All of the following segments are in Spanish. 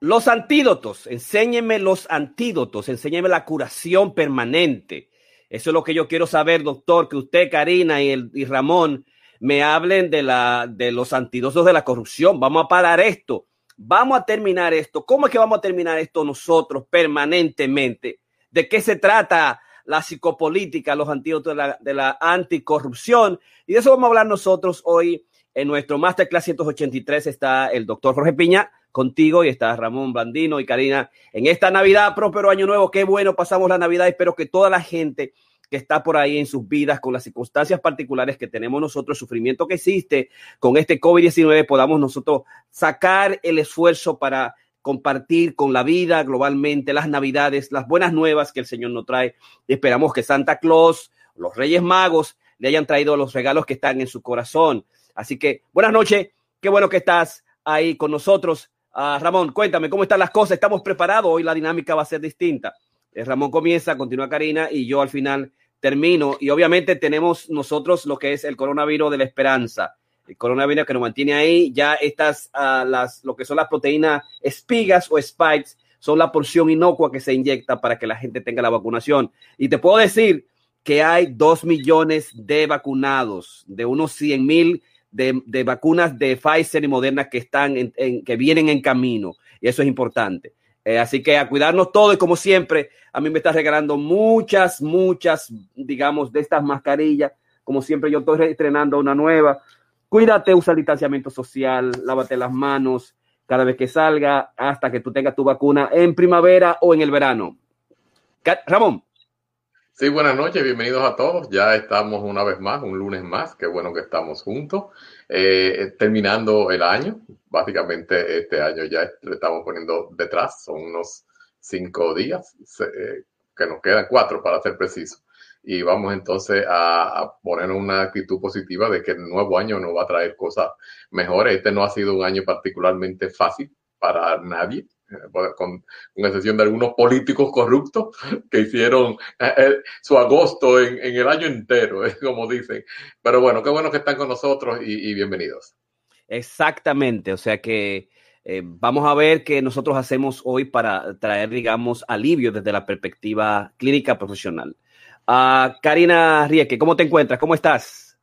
Los antídotos, enséñeme los antídotos, enséñeme la curación permanente. Eso es lo que yo quiero saber, doctor, que usted, Karina y, el, y Ramón me hablen de, la, de los antídotos de la corrupción. Vamos a parar esto. Vamos a terminar esto. ¿Cómo es que vamos a terminar esto nosotros permanentemente? ¿De qué se trata la psicopolítica, los antídotos de la, de la anticorrupción? Y de eso vamos a hablar nosotros hoy en nuestro Masterclass 183. Está el doctor Jorge Piña contigo y está Ramón Blandino y Karina en esta Navidad, próspero año nuevo. Qué bueno pasamos la Navidad. Espero que toda la gente que está por ahí en sus vidas, con las circunstancias particulares que tenemos nosotros, el sufrimiento que existe con este COVID-19, podamos nosotros sacar el esfuerzo para compartir con la vida globalmente las navidades, las buenas nuevas que el Señor nos trae. Esperamos que Santa Claus, los Reyes Magos, le hayan traído los regalos que están en su corazón. Así que buenas noches, qué bueno que estás ahí con nosotros. Uh, Ramón, cuéntame cómo están las cosas. Estamos preparados. Hoy la dinámica va a ser distinta. Eh, Ramón comienza, continúa Karina y yo al final termino. Y obviamente tenemos nosotros lo que es el coronavirus de la esperanza. El coronavirus que nos mantiene ahí. Ya estas, uh, las, lo que son las proteínas espigas o spikes, son la porción inocua que se inyecta para que la gente tenga la vacunación. Y te puedo decir que hay dos millones de vacunados, de unos 100 mil de, de, vacunas de Pfizer y Moderna que están en, que vienen en camino y eso es importante. Eh, así que a cuidarnos todo y como siempre, a mí me está regalando muchas, muchas, digamos, de estas mascarillas. Como siempre, yo estoy estrenando una nueva. Cuídate, usa el distanciamiento social, lávate las manos cada vez que salga hasta que tú tengas tu vacuna en primavera o en el verano. Ramón. Sí, buenas noches, bienvenidos a todos. Ya estamos una vez más, un lunes más. Qué bueno que estamos juntos. Eh, terminando el año, básicamente este año ya le estamos poniendo detrás, son unos cinco días eh, que nos quedan, cuatro para ser precisos. Y vamos entonces a, a, poner una actitud positiva de que el nuevo año nos va a traer cosas mejores. Este no ha sido un año particularmente fácil para nadie con, con, excepción de algunos políticos corruptos que hicieron eh, eh, su agosto en, en, el año entero, eh, como dicen. Pero bueno, qué bueno que están con nosotros y, y bienvenidos. Exactamente, o sea que eh, vamos a ver qué nosotros hacemos hoy para traer, digamos, alivio desde la perspectiva clínica profesional. Uh, Karina Rieke, ¿cómo te encuentras? ¿Cómo estás?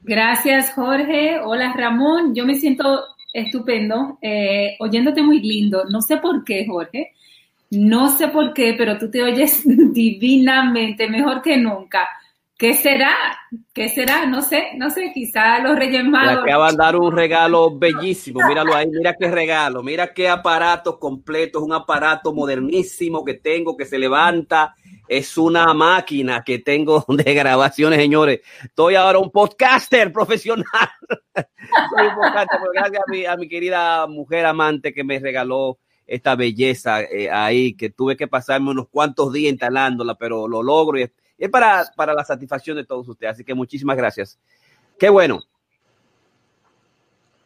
Gracias, Jorge. Hola, Ramón. Yo me siento estupendo, eh, oyéndote muy lindo. No sé por qué, Jorge. No sé por qué, pero tú te oyes divinamente, mejor que nunca. ¿Qué será? ¿Qué será? No sé, no sé, quizá los Reyes Magos. Te van a dar un regalo bellísimo, míralo ahí, mira qué regalo, mira qué aparato completo, es un aparato modernísimo que tengo que se levanta, es una máquina que tengo de grabaciones, señores. Estoy ahora un podcaster profesional. Soy un podcaster, gracias a mi, a mi, querida mujer amante que me regaló esta belleza eh, ahí, que tuve que pasarme unos cuantos días instalándola, pero lo logro y es para, para la satisfacción de todos ustedes. Así que muchísimas gracias. Qué bueno.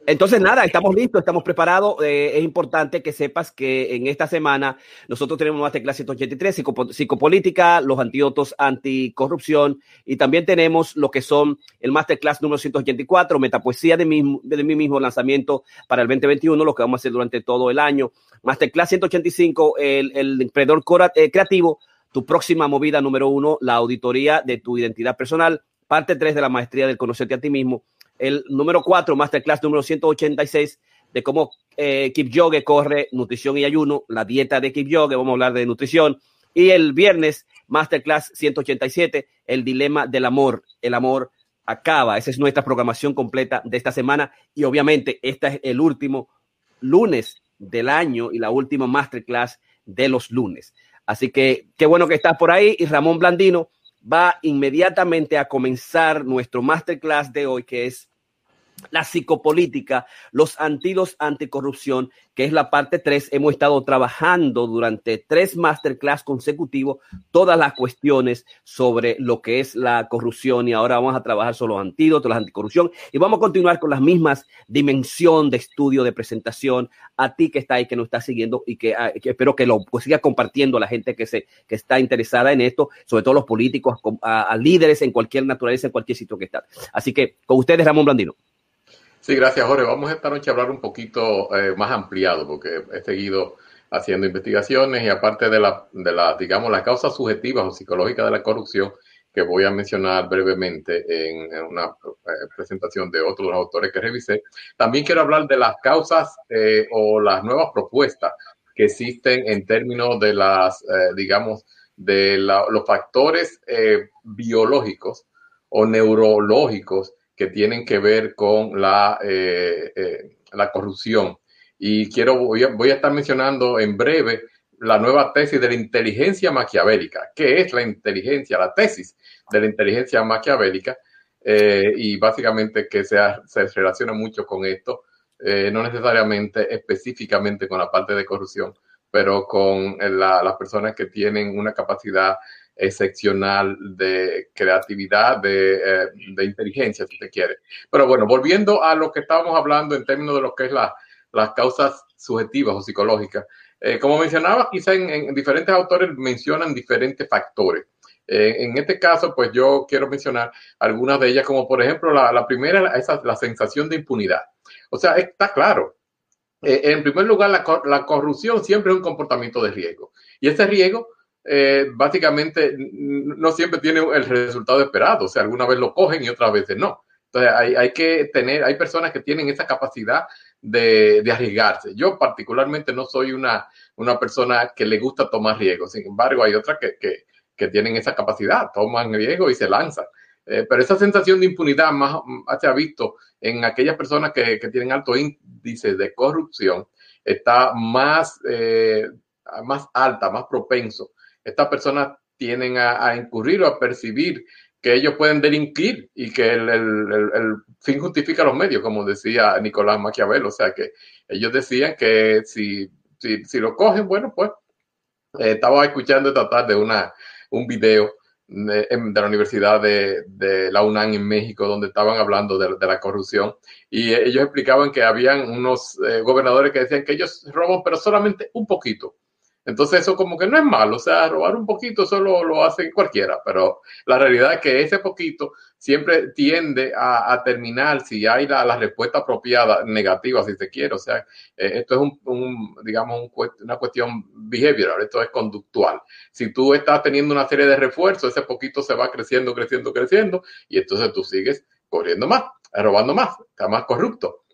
Entonces, nada, estamos listos, estamos preparados. Eh, es importante que sepas que en esta semana nosotros tenemos Masterclass 183, psico, psicopolítica, los antídotos anticorrupción y también tenemos lo que son el Masterclass número 184, metapoesía de mi, de mi mismo lanzamiento para el 2021, lo que vamos a hacer durante todo el año. Masterclass 185, el, el emprendedor eh, creativo, tu próxima movida número uno, la auditoría de tu identidad personal, parte 3 de la maestría del conocerte a ti mismo el número 4, Masterclass número 186, de cómo eh, Kipchoge corre nutrición y ayuno, la dieta de Kipchoge, vamos a hablar de nutrición. Y el viernes, Masterclass 187, el dilema del amor. El amor acaba. Esa es nuestra programación completa de esta semana. Y obviamente, este es el último lunes del año y la última Masterclass de los lunes. Así que qué bueno que estás por ahí. Y Ramón Blandino va inmediatamente a comenzar nuestro Masterclass de hoy, que es la psicopolítica, los antídotos anticorrupción, que es la parte 3. Hemos estado trabajando durante tres masterclass consecutivos todas las cuestiones sobre lo que es la corrupción y ahora vamos a trabajar sobre los antídotos, la anticorrupción y vamos a continuar con las mismas dimensión de estudio, de presentación a ti que está ahí, que nos está siguiendo y que, ah, espero que lo pues, siga compartiendo a la gente que, se, que está interesada en esto, sobre todo los políticos, a, líderes en cualquier naturaleza, en cualquier sitio que está. Así que con ustedes, Ramón Blandino. Sí, gracias, Jorge. Vamos esta noche a hablar un poquito eh, más ampliado, porque he seguido haciendo investigaciones y aparte de la, de la, digamos, las causas subjetivas o psicológicas de la corrupción, que voy a mencionar brevemente en, una eh, presentación de otros autores que revisé. También quiero hablar de las causas eh, o las nuevas propuestas que existen en términos de las, digamos, de los factores biológicos o neurológicos que tienen que ver con la, eh, eh, la corrupción. Y quiero, voy a, estar mencionando en breve la nueva tesis de la inteligencia maquiavélica. ¿Qué es la inteligencia? La tesis de la inteligencia maquiavélica. Eh, y básicamente que se, se, relaciona mucho con esto, no necesariamente específicamente con la parte de corrupción, pero con las personas que tienen una capacidad excepcional de creatividad, eh, de, inteligencia, si te quiere. Pero bueno, volviendo a lo que estábamos hablando en términos de lo que es la, las causas subjetivas o psicológicas. Eh, como mencionaba, quizá en, diferentes autores mencionan diferentes factores. Eh, en este caso, pues yo quiero mencionar algunas de ellas, como por ejemplo la, la primera, esa, la sensación de impunidad. O sea, está claro. en primer lugar, la, la corrupción siempre es un comportamiento de riesgo. Y ese riesgo eh, básicamente no siempre tiene el resultado esperado. O sea, alguna vez lo cogen y otras veces no. Entonces hay, hay que tener, hay personas que tienen esa capacidad de, de, arriesgarse. Yo particularmente no soy una, una persona que le gusta tomar riesgos. Sin embargo, hay otras que, que, que tienen esa capacidad, toman riesgo y se lanzan. Eh, pero esa sensación de impunidad más se ha visto en aquellas personas que, que tienen alto índice de corrupción, está más, eh, más alta, más propenso estas personas tienen a, incurrir o a percibir que ellos pueden delinquir y que el, fin justifica los medios, como decía Nicolás Maquiavelo. O sea que ellos decían que si, si, lo cogen, bueno, pues eh, estaba escuchando esta tarde una, un video de, la Universidad de, la UNAM en México, donde estaban hablando de, la corrupción, y ellos explicaban que habían unos eh, gobernadores que decían que ellos roban, pero solamente un poquito entonces eso como que no es malo, o sea, robar un poquito solo lo hace cualquiera, pero la realidad es que ese poquito siempre tiende a, terminar si hay la, respuesta apropiada, negativa si se quiere, o sea, eh, esto es un, digamos, una cuestión behavioral, esto es conductual. Si tú estás teniendo una serie de refuerzos, ese poquito se va creciendo, creciendo, creciendo, y entonces tú sigues corriendo más, robando más, está más corrupto.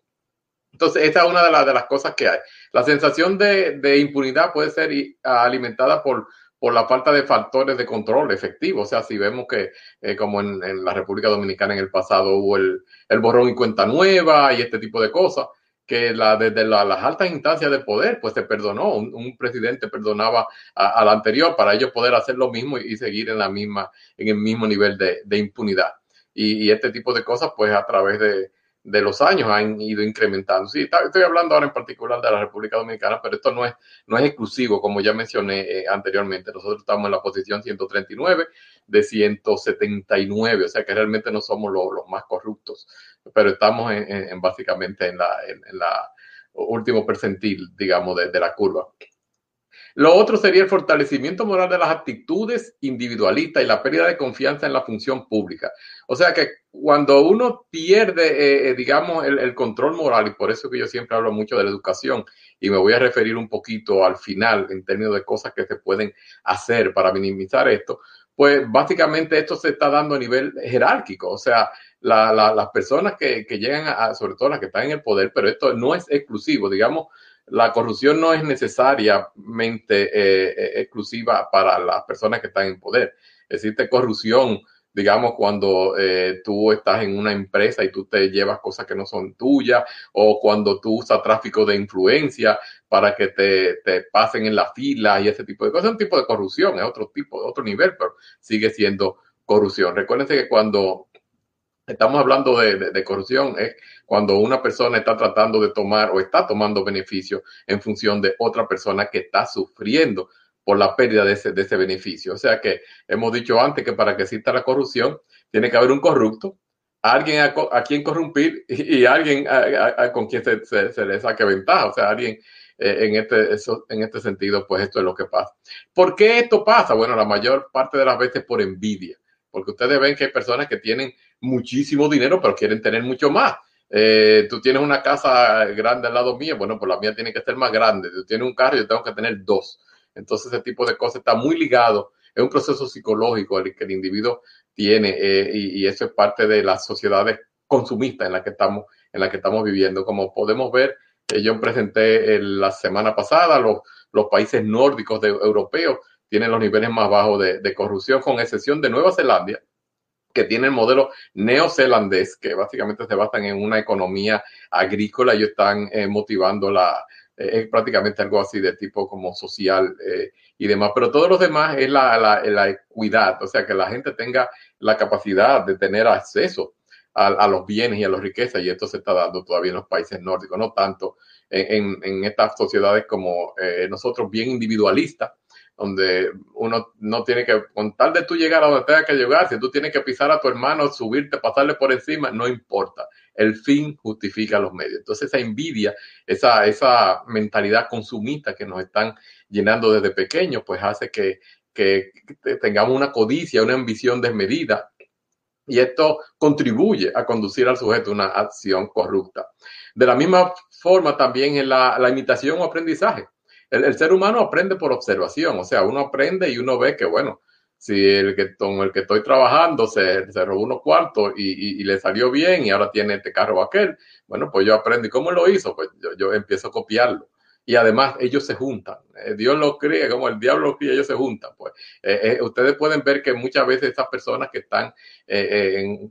Entonces, esa es una de, de las cosas que hay. La sensación de, impunidad puede ser alimentada por, la falta de factores de control efectivo. O sea, si vemos que, eh, como en, la República Dominicana en el pasado hubo el, borrón y cuenta nueva y este tipo de cosas, que la, desde las altas instancias de poder, pues se perdonó. Un, presidente perdonaba al anterior para ellos poder hacer lo mismo y, seguir en la misma, en el mismo nivel de, impunidad. y, este tipo de cosas, pues a través de, de los años han ido incrementando. Sí, estoy hablando ahora en particular de la República Dominicana, pero esto no es, no es exclusivo, como ya mencioné eh, anteriormente. Nosotros estamos en la posición 139 de 179, o sea que realmente no somos los más corruptos, pero estamos en, básicamente en la, en, la último percentil, digamos, de la curva. Lo otro sería el fortalecimiento moral de las actitudes individualistas y la pérdida de confianza en la función pública. O sea que cuando uno pierde, eh, eh, digamos, el, control moral, y por eso que yo siempre hablo mucho de la educación, y me voy a referir un poquito al final en términos de cosas que se pueden hacer para minimizar esto, pues básicamente esto se está dando a nivel jerárquico, o sea, las personas que, llegan a, sobre todo las que están en el poder, pero esto no es exclusivo, digamos, la corrupción no es necesariamente eh, eh, exclusiva para las personas que están en poder. Existe corrupción, digamos, cuando eh, tú estás en una empresa y tú te llevas cosas que no son tuyas, o cuando tú usas tráfico de influencia para que te, te pasen en la fila y ese tipo de cosas. Es un tipo de corrupción, es otro tipo, otro nivel, pero sigue siendo corrupción. Recuérdense que cuando estamos hablando de, corrupción, es cuando una persona está tratando de tomar o está tomando beneficio en función de otra persona que está sufriendo por la pérdida de ese, de ese beneficio. O sea que hemos dicho antes que para que exista la corrupción tiene que haber un corrupto, alguien a, quien corrompir y, alguien con quien se, se, le saque ventaja. O sea, alguien eh, en, este, eso, en este sentido, pues esto es lo que pasa. ¿Por qué esto pasa? Bueno, la mayor parte de las veces por envidia, porque ustedes ven que hay personas que tienen muchísimo dinero, pero quieren tener mucho más. Eh, tú tienes una casa grande al lado mío, bueno, pues la mía tiene que ser más grande. Tú tienes un carro, yo tengo que tener dos. Entonces, ese tipo de cosas está muy ligado. Es un proceso psicológico el que el individuo tiene eh, y, eso es parte de las sociedades consumistas en la que estamos, en la que estamos viviendo. Como podemos ver, eh, yo presenté la semana pasada los, los países nórdicos de, europeos tienen los niveles más bajos de, de corrupción, con excepción de Nueva Zelanda, que tiene el modelo neozelandés, que básicamente se basan en una economía agrícola y están eh, motivando la, eh, es prácticamente algo así de tipo como social eh, y demás, pero todos los demás es la, la, la, equidad, o sea, que la gente tenga la capacidad de tener acceso a, los bienes y a las riquezas, y esto se está dando todavía en los países nórdicos, no tanto en, en, en estas sociedades como nosotros, bien individualistas, donde uno no tiene que, con tal de tú llegar a donde tenga que llegar, si tú tienes que pisar a tu hermano, subirte, pasarle por encima, no importa. El fin justifica los medios. Entonces esa envidia, esa, esa mentalidad consumista que nos están llenando desde pequeños, pues hace que, que tengamos una codicia, una ambición desmedida. Y esto contribuye a conducir al sujeto a una acción corrupta. De la misma forma también en la, la imitación o aprendizaje el, ser humano aprende por observación, o sea, uno aprende y uno ve que, bueno, si el que con el que estoy trabajando se, se robó unos cuartos y, y, le salió bien y ahora tiene este carro aquel, bueno, pues yo aprendo. ¿Y cómo lo hizo? Pues yo, yo empiezo a copiarlo. Y además ellos se juntan. Eh, Dios los cría, como el diablo los cría, ellos se juntan. Pues eh, eh, ustedes pueden ver que muchas veces esas personas que están en,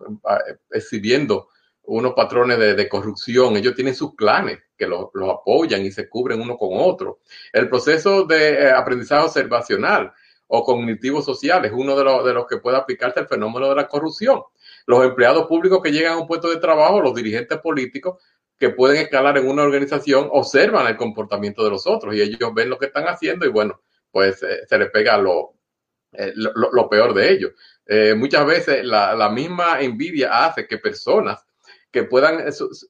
exhibiendo unos patrones de, corrupción, ellos tienen sus clanes los lo apoyan y se cubren uno con otro. El proceso de eh, aprendizaje observacional o cognitivo social es uno de, los, de los que puede aplicarse al fenómeno de la corrupción. Los empleados públicos que llegan a un puesto de trabajo, los dirigentes políticos que pueden escalar en una organización, observan el comportamiento de los otros y ellos ven lo que están haciendo y bueno, pues eh, se les pega lo, eh, lo, lo, peor de ellos. Muchas veces la misma envidia hace que personas que puedan,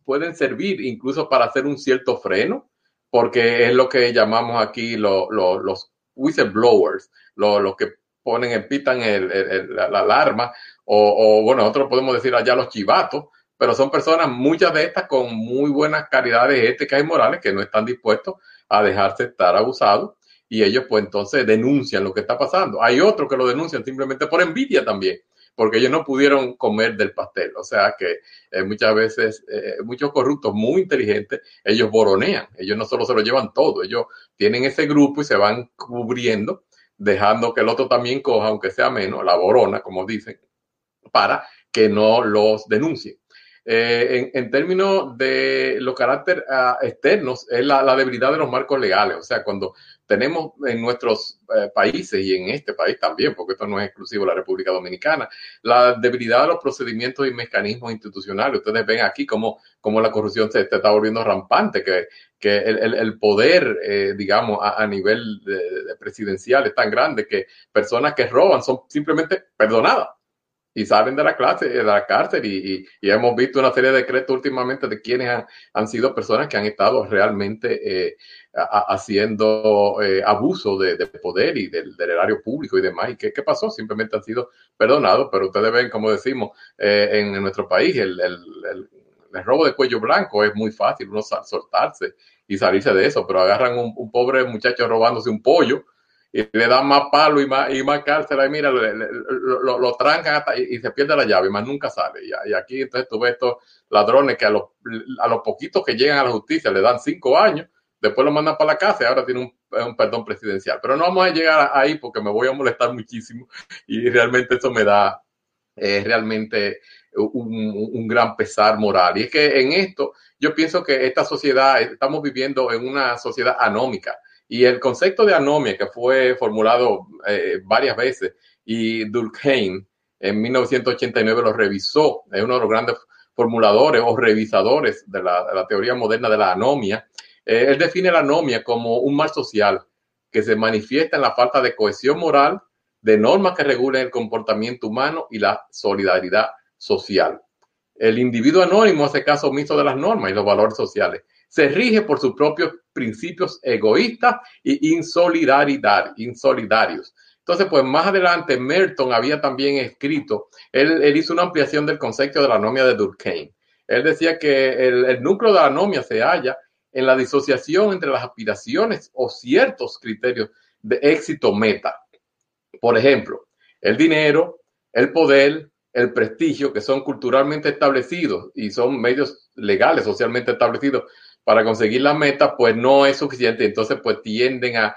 pueden servir incluso para hacer un cierto freno, porque es lo que llamamos aquí lo, lo, los whistleblowers, los lo que ponen, pitan el, el, la, alarma, o, o, bueno, nosotros podemos decir allá los chivatos, pero son personas, muchas de estas con muy buenas calidades éticas y morales, que no están dispuestos a dejarse estar abusados, y ellos pues entonces denuncian lo que está pasando. Hay otros que lo denuncian simplemente por envidia también porque ellos no pudieron comer del pastel. O sea que eh, muchas veces, eh, muchos corruptos muy inteligentes, ellos boronean, ellos no solo se lo llevan todo, ellos tienen ese grupo y se van cubriendo, dejando que el otro también coja, aunque sea menos, la borona, como dicen, para que no los denuncie. Eh, en, términos de los caracteres uh, externos, es la, debilidad de los marcos legales. O sea, cuando tenemos en nuestros eh, países y en este país también, porque esto no es exclusivo de la República Dominicana, la debilidad de los procedimientos y mecanismos institucionales. Ustedes ven aquí cómo, cómo la corrupción se, está volviendo rampante, que, que el, el, poder, eh, digamos, a, nivel de presidencial es tan grande que personas que roban son simplemente perdonadas y salen de la clase, de la cárcel y, y, hemos visto una serie de decretos últimamente de quienes han, han sido personas que han estado realmente eh, haciendo eh, abuso de, de, poder y del, del, erario público y demás. ¿Y qué, qué, pasó? Simplemente han sido perdonados, pero ustedes ven, como decimos, eh, en, en, nuestro país el, el, el, robo de cuello blanco es muy fácil, uno soltarse y salirse de eso, pero agarran un pobre muchacho robándose un pollo y le dan más palo y más, y más cárcel, y mira, le, lo, lo, trancan hasta, y, y, se pierde la llave, y más nunca sale. Y, y, aquí entonces tú ves estos ladrones que a los, a los poquitos que llegan a la justicia le dan cinco años, después lo mandan para la casa y ahora tiene un, un perdón presidencial. Pero no vamos a llegar ahí porque me voy a molestar muchísimo y realmente eso me da eh, realmente un, un, gran pesar moral. Y es que en esto yo pienso que esta sociedad, estamos viviendo en una sociedad anómica y el concepto de anomia, que fue formulado eh, varias veces, y Durkheim, en 1989 lo revisó, es uno de los grandes formuladores o revisadores de la, teoría moderna de la anomia. Eh, él define la anomia como un mal social que se manifiesta en la falta de cohesión moral, de normas que regulen el comportamiento humano y la solidaridad social. El individuo anónimo hace caso omiso de las normas y los valores sociales. Se rige por sus propios principios egoístas y insolidaridad, insolidarios. Entonces, pues más adelante, Merton había también escrito, él, hizo una ampliación del concepto de la anomia de Durkheim. Él decía que el, el núcleo de la anomia se halla en la disociación entre las aspiraciones o ciertos criterios de éxito meta. Por ejemplo, el dinero, el poder, el prestigio, que son culturalmente establecidos y son medios legales, socialmente establecidos para conseguir la meta, pues no es suficiente. Entonces, pues tienden a,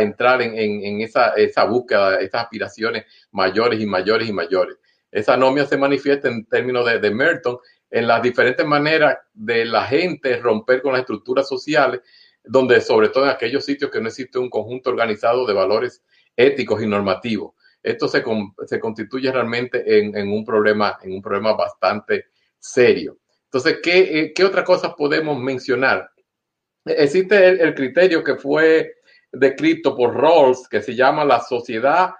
entrar en, esa, esa, búsqueda, esas aspiraciones mayores y mayores y mayores. Esa anomia se manifiesta en términos de, de Merton en las diferentes maneras de la gente romper con las estructuras sociales, donde sobre todo en aquellos sitios que no existe un conjunto organizado de valores éticos y normativos. Esto se, se constituye realmente en, un problema, en un problema bastante serio. Entonces, ¿qué, eh, qué otras cosas podemos mencionar? Existe el, criterio que fue descrito por Rawls, que se llama la sociedad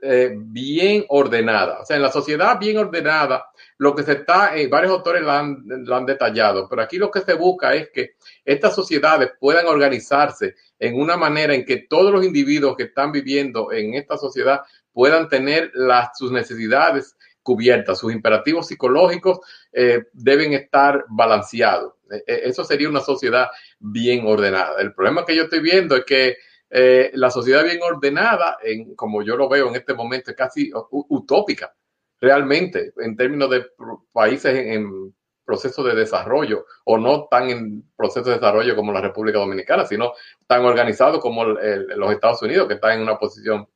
eh, bien ordenada. O sea, en la sociedad bien ordenada, lo que se está, eh, varios autores lo han, detallado, pero aquí lo que se busca es que estas sociedades puedan organizarse en una manera en que todos los individuos que están viviendo en esta sociedad puedan tener sus necesidades cubiertas, sus imperativos psicológicos eh, deben estar balanceados. E, e, eso sería una sociedad bien ordenada. El problema que yo estoy viendo es que eh, la sociedad bien ordenada, en, como yo lo veo en este momento, es casi utópica, realmente, en términos de países en, proceso de desarrollo, o no tan en proceso de desarrollo como la República Dominicana, sino tan organizado como los Estados Unidos, que están en una posición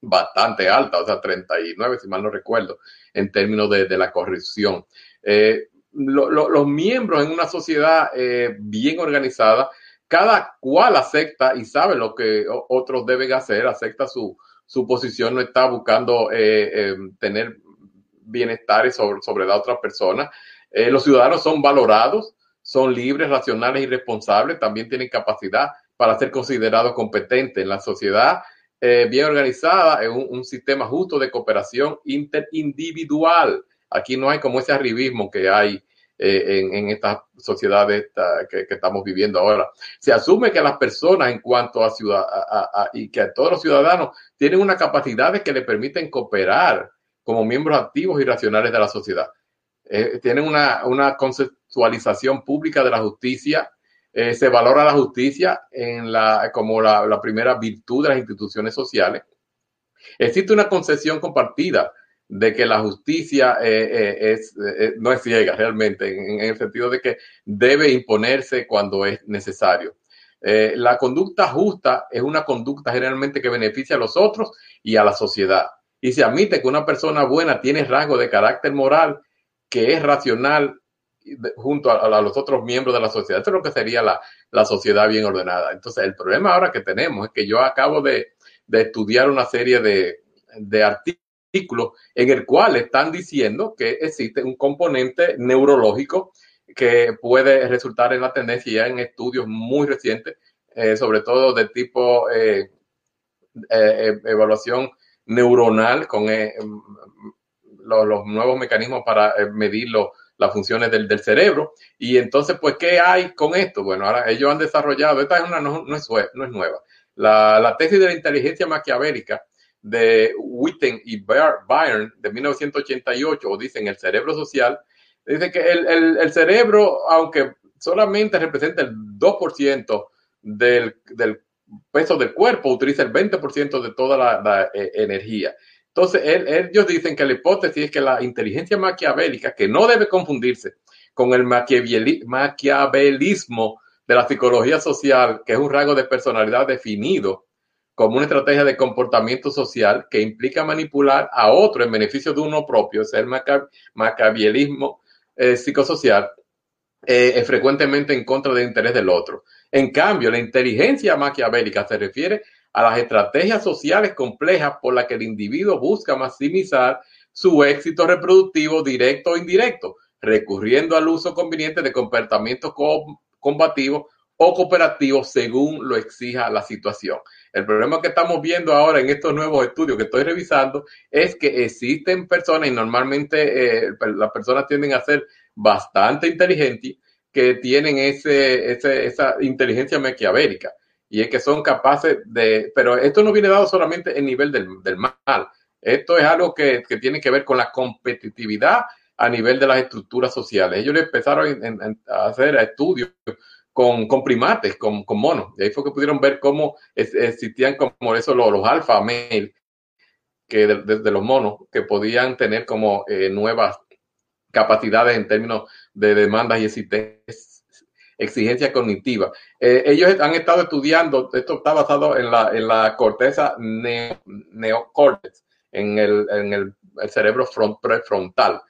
bastante alta, o sea, 39, si mal no recuerdo, en términos de, la corrupción. Eh, los miembros en una sociedad eh, bien organizada, cada cual acepta y sabe lo que otros deben hacer, acepta su, su posición, no está buscando eh, tener bienestar sobre, sobre la otra persona. los ciudadanos son valorados, son libres, racionales y responsables, también tienen capacidad para ser considerados competentes en la sociedad eh, bien organizada, en un, sistema justo de cooperación interindividual. Aquí no hay como ese arribismo que hay eh, en, estas sociedades que, estamos viviendo ahora. Se asume que las personas en cuanto a ciudad y que todos los ciudadanos tienen una capacidad que le permiten cooperar como miembros activos y racionales de la sociedad. Eh, tienen una, una conceptualización pública de la justicia eh, se valora la justicia como la, primera virtud de las instituciones sociales. Existe una concesión compartida de que la justicia eh, eh, no es ciega realmente, en, el sentido de que debe imponerse cuando es necesario. la conducta justa es una conducta generalmente que beneficia a los otros y a la sociedad. Y se admite que una persona buena tiene rasgo de carácter moral que es racional junto a, los otros miembros de la sociedad. Esto es lo que sería la, sociedad bien ordenada. Entonces, el problema ahora que tenemos es que yo acabo de, estudiar una serie de, artículos en el cual están diciendo que existe un componente neurológico que puede resultar en la tendencia ya en estudios muy recientes, eh, sobre todo de tipo eh, eh, evaluación neuronal con los, los, nuevos mecanismos para medirlo las funciones del, del, cerebro. Y entonces, pues, ¿qué hay con esto? Bueno, ahora ellos han desarrollado, esta es una, no, no, es, no es nueva, la, la, tesis de la inteligencia maquiavélica de Witten y Byrne de 1988, o dicen el cerebro social, dice que el, el, el cerebro, aunque solamente representa el 2% del, del peso del cuerpo, utiliza el 20% de toda la, eh, energía. Entonces, ellos dicen que la hipótesis es que la inteligencia maquiavélica, que no debe confundirse con el maquiavelismo de la psicología social, que es un rango de personalidad definido como una estrategia de comportamiento social que implica manipular a otro en beneficio de uno propio, es el maquiavelismo eh, psicosocial, eh, es frecuentemente en contra del interés del otro. En cambio, la inteligencia maquiavélica se refiere a las estrategias sociales complejas por las que el individuo busca maximizar su éxito reproductivo directo o indirecto, recurriendo al uso conveniente de comportamientos combativos o cooperativos según lo exija la situación. El problema que estamos viendo ahora en estos nuevos estudios que estoy revisando es que existen personas y normalmente eh, las personas tienden a ser bastante inteligentes que tienen ese, esa inteligencia maquiavélica y es que son capaces de, pero esto no viene dado solamente en nivel del, mal, esto es algo que, que, tiene que ver con la competitividad a nivel de las estructuras sociales. Ellos empezaron a hacer estudios con, con primates, con, con, monos. Y ahí fue que pudieron ver cómo existían como eso los, los alfa male, que desde de, los monos, que podían tener como eh, nuevas capacidades en términos de demandas y exigencia cognitiva. Eh, ellos han estado estudiando, esto está basado en la, en la corteza neo, neocórtex, en el, en el, cerebro front, prefrontal.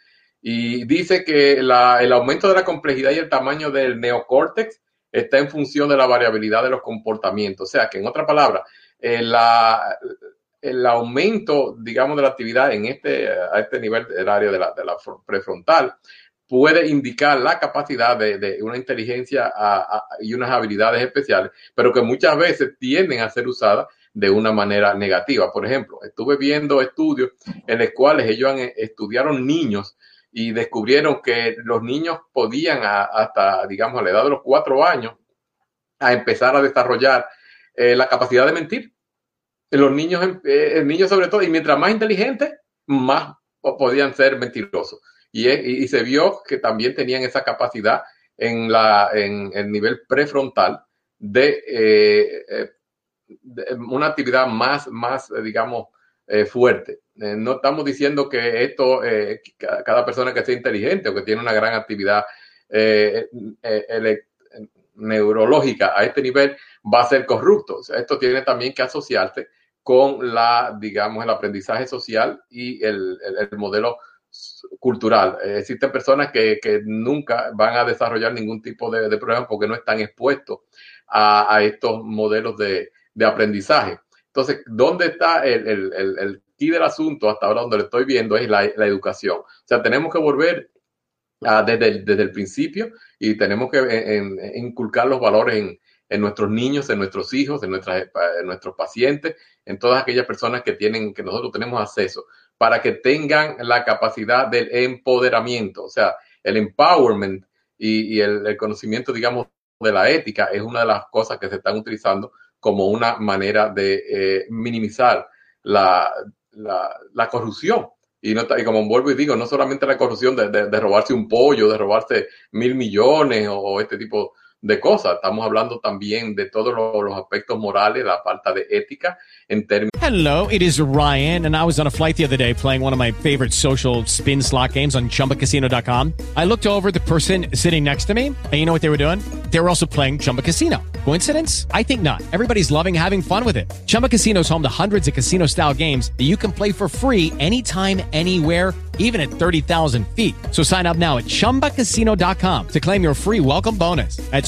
Y dice que la, el aumento de la complejidad y el tamaño del neocórtex está en función de la variabilidad de los comportamientos. O sea que, en otra palabra, eh, la, el aumento, digamos, de la actividad en este, a este nivel del área de la, de la prefrontal puede indicar la capacidad de, una inteligencia y unas habilidades especiales, pero que muchas veces tienden a ser usadas de una manera negativa. Por ejemplo, estuve viendo estudios en los cuales ellos han, estudiaron niños y descubrieron que los niños podían hasta, digamos, a la edad de los cuatro años, a empezar a desarrollar eh, la capacidad de mentir. Los niños, eh, el niño sobre todo, y mientras más inteligentes, más podían ser mentirosos. Y, se vio que también tenían esa capacidad en, la, en el nivel prefrontal de, eh, de una actividad más, más digamos, eh, fuerte. Eh, no estamos diciendo que esto, eh, cada persona que sea inteligente o que tiene una gran actividad eh, eh, neurológica a este nivel va a ser corrupto. Esto tiene también que asociarse con la, digamos, el aprendizaje social y el, el, el modelo cultural. existen personas que, que, nunca van a desarrollar ningún tipo de, de problema porque no están expuestos a, estos modelos de, de aprendizaje. Entonces, ¿dónde está el, el, el, el del asunto hasta ahora donde lo estoy viendo es la, la educación? O sea, tenemos que volver a, desde, el, desde el principio y tenemos que en, inculcar los valores en, en, nuestros niños, en nuestros hijos, en, nuestras, en nuestros pacientes, en todas aquellas personas que tienen, que nosotros tenemos acceso, para que tengan la capacidad del empoderamiento, o sea, el empowerment y, el, conocimiento, digamos, de la ética es una de las cosas que se están utilizando como una manera de eh, minimizar la, la, corrupción. Y, no, y como vuelvo y digo, no solamente la corrupción de, de, de robarse un pollo, de robarse mil millones o, o, este tipo de cosas. Estamos hablando también de todos los, los aspectos morales, la falta de ética en términos. Hello, it is Ryan, and I was on a flight the other day playing one of my favorite social spin slot games on chumbacasino.com. I looked over the person sitting next to me, and you know what they were doing? They were also playing Chumba Casino. Coincidence? I think not. Everybody's loving having fun with it. Chumba Casino is home to hundreds of casino style games that you can play for free anytime, anywhere, even at 30,000 feet. So sign up now at chumbacasino.com to claim your free welcome bonus. That's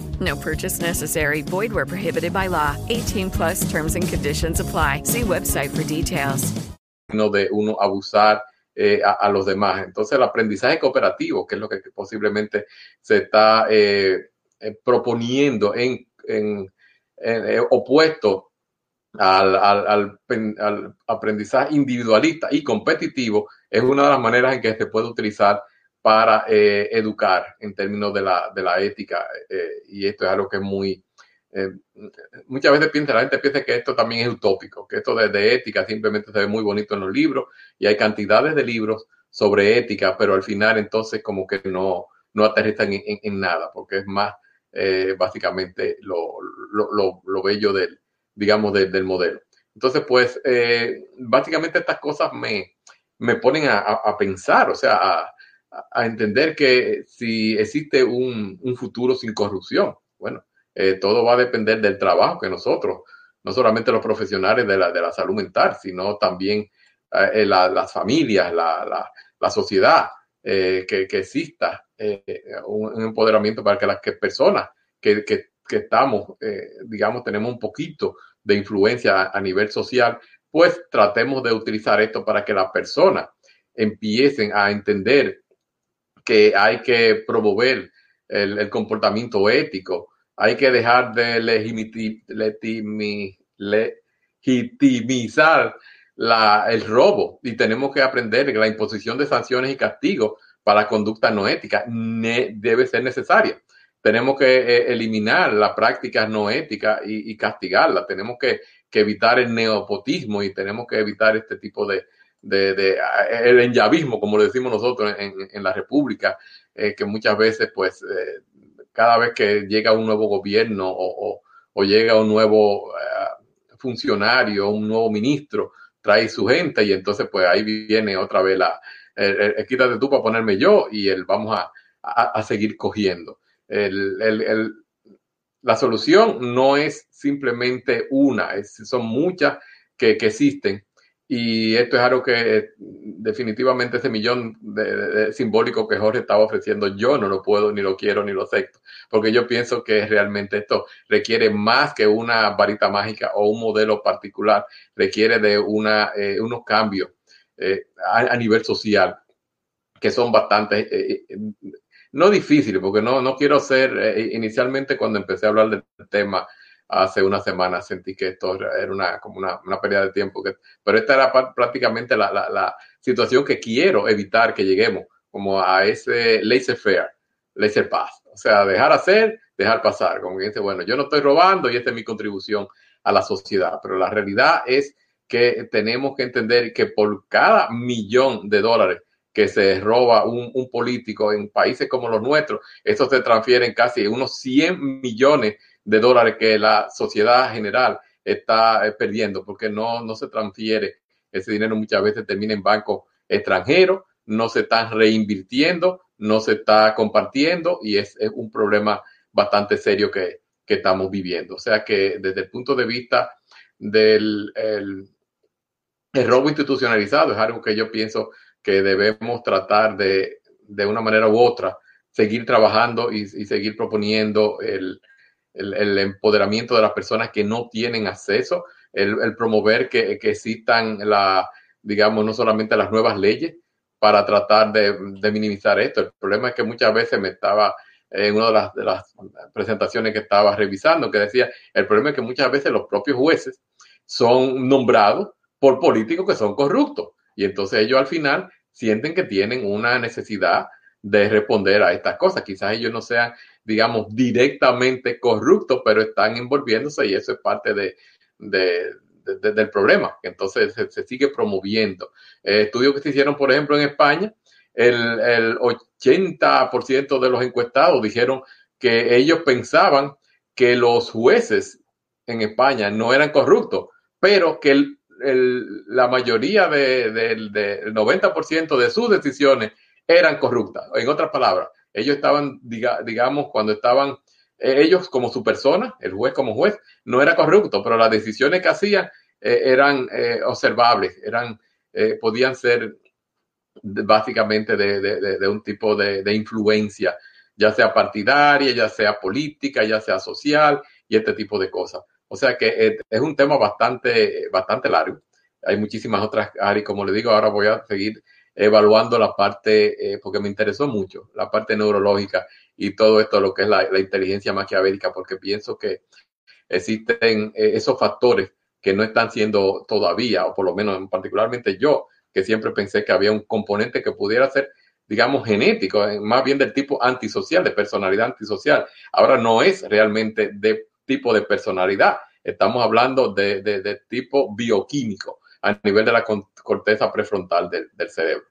No purchase necessary. Void where prohibited by law. 18 plus terms and conditions apply. See website for details. No de uno abusar eh, a, a, los demás. Entonces, el aprendizaje cooperativo, que es lo que posiblemente se está eh, eh, proponiendo en, en, en eh, opuesto al, al, al, al, aprendizaje individualista y competitivo, es una de las maneras en que se puede utilizar para eh, educar en términos de la, de la ética. Eh, y esto es algo que es muy... muchas veces piensa, la gente piensa que esto también es utópico, que esto de, ética simplemente se ve muy bonito en los libros y hay cantidades de libros sobre ética, pero al final entonces como que no, no aterrizan en, en, nada, porque es más eh, básicamente lo, lo, lo, lo, bello del, digamos, de, del modelo. Entonces, pues, eh, básicamente estas cosas me, me ponen a, a pensar, o sea, a, a, entender que si existe un, un futuro sin corrupción, bueno, eh, todo va a depender del trabajo que nosotros, no solamente los profesionales de la, de la salud mental, sino también eh, la, las familias, la, la, sociedad, eh, que, que, exista un, empoderamiento para que las personas que, que, que estamos, digamos, tenemos un poquito de influencia a nivel social, pues tratemos de utilizar esto para que las personas empiecen a entender que hay que promover el, comportamiento ético, hay que dejar de legitimizar el robo y tenemos que aprender que la imposición de sanciones y castigos para conducta no ética debe ser necesaria. Tenemos que eh, eliminar las prácticas no éticas y, y castigarlas. Tenemos que, que, evitar el neopotismo y tenemos que evitar este tipo de, de, de el enyavismo, como lo decimos nosotros en, en la República, eh, que muchas veces, pues, eh, cada vez que llega un nuevo gobierno o, o, llega un nuevo uh, funcionario, un nuevo ministro, trae su gente y entonces, pues, ahí viene otra vez la, el, el, quítate tú para ponerme yo y el vamos a, a, seguir cogiendo. El, el, la solución no es simplemente una, son muchas que, que existen y esto es algo que definitivamente ese millón de, simbólico que Jorge estaba ofreciendo, yo no lo puedo, ni lo quiero, ni lo acepto, porque yo pienso que realmente esto requiere más que una varita mágica o un modelo particular, requiere de una, eh, unos cambios eh, a, nivel social que son bastante, eh, eh no difíciles, porque no, no quiero ser, eh, inicialmente cuando empecé a hablar del tema, hace una semana sentí que esto era una, como una, una pérdida de tiempo. Pero esta era prácticamente la, la, situación que quiero evitar que lleguemos, como a ese laissez-faire, laissez-passe. O sea, dejar hacer, dejar pasar. Como que dice, bueno, yo no estoy robando y esta es mi contribución a la sociedad. Pero la realidad es que tenemos que entender que por cada millón de dólares que se roba un, un político en países como los nuestros, eso se transfiere en casi unos 100 millones de dólares que la sociedad general está eh, perdiendo porque no, no se transfiere. Ese dinero muchas veces termina en bancos extranjeros, no se están reinvirtiendo, no se está compartiendo y es, es un problema bastante serio que, que, estamos viviendo. O sea que desde el punto de vista del el, robo institucionalizado es algo que yo pienso que debemos tratar de, de una manera u otra, seguir trabajando y seguir proponiendo el, el, empoderamiento de las personas que no tienen acceso, el, promover que, que, existan la, digamos, no solamente las nuevas leyes para tratar de, de, minimizar esto. El problema es que muchas veces me estaba en una de las, de las presentaciones que estaba revisando que decía, el problema es que muchas veces los propios jueces son nombrados por políticos que son corruptos y entonces ellos al final sienten que tienen una necesidad de responder a estas cosas. Quizás ellos no sean digamos, directamente corruptos, pero están envolviéndose y eso es parte de, de, de, del problema. Entonces se, se sigue promoviendo. Eh, estudios que se hicieron, por ejemplo, en España, el, el 80% de los encuestados dijeron que ellos pensaban que los jueces en España no eran corruptos, pero que el, el, la mayoría del de, de, 90% de sus decisiones eran corruptas. En otras palabras, ellos estaban, diga, digamos, cuando estaban eh, ellos como su persona, el juez como juez, no era corrupto, pero las decisiones que hacían eh, eran eh, observables, eran, eh, podían ser básicamente de, de, de un tipo de, de, influencia, ya sea partidaria, ya sea política, ya sea social y este tipo de cosas. O sea que es un tema bastante, bastante largo. Hay muchísimas otras áreas, como le digo, ahora voy a seguir evaluando la parte, eh, porque me interesó mucho, la parte neurológica y todo esto, lo que es la, inteligencia maquiavélica, porque pienso que existen eh, esos factores que no están siendo todavía, o por lo menos particularmente yo, que siempre pensé que había un componente que pudiera ser, digamos, genético, eh, más bien del tipo antisocial, de personalidad antisocial. Ahora no es realmente de tipo de personalidad, estamos hablando de, de tipo bioquímico a nivel de la corteza prefrontal del, cerebro.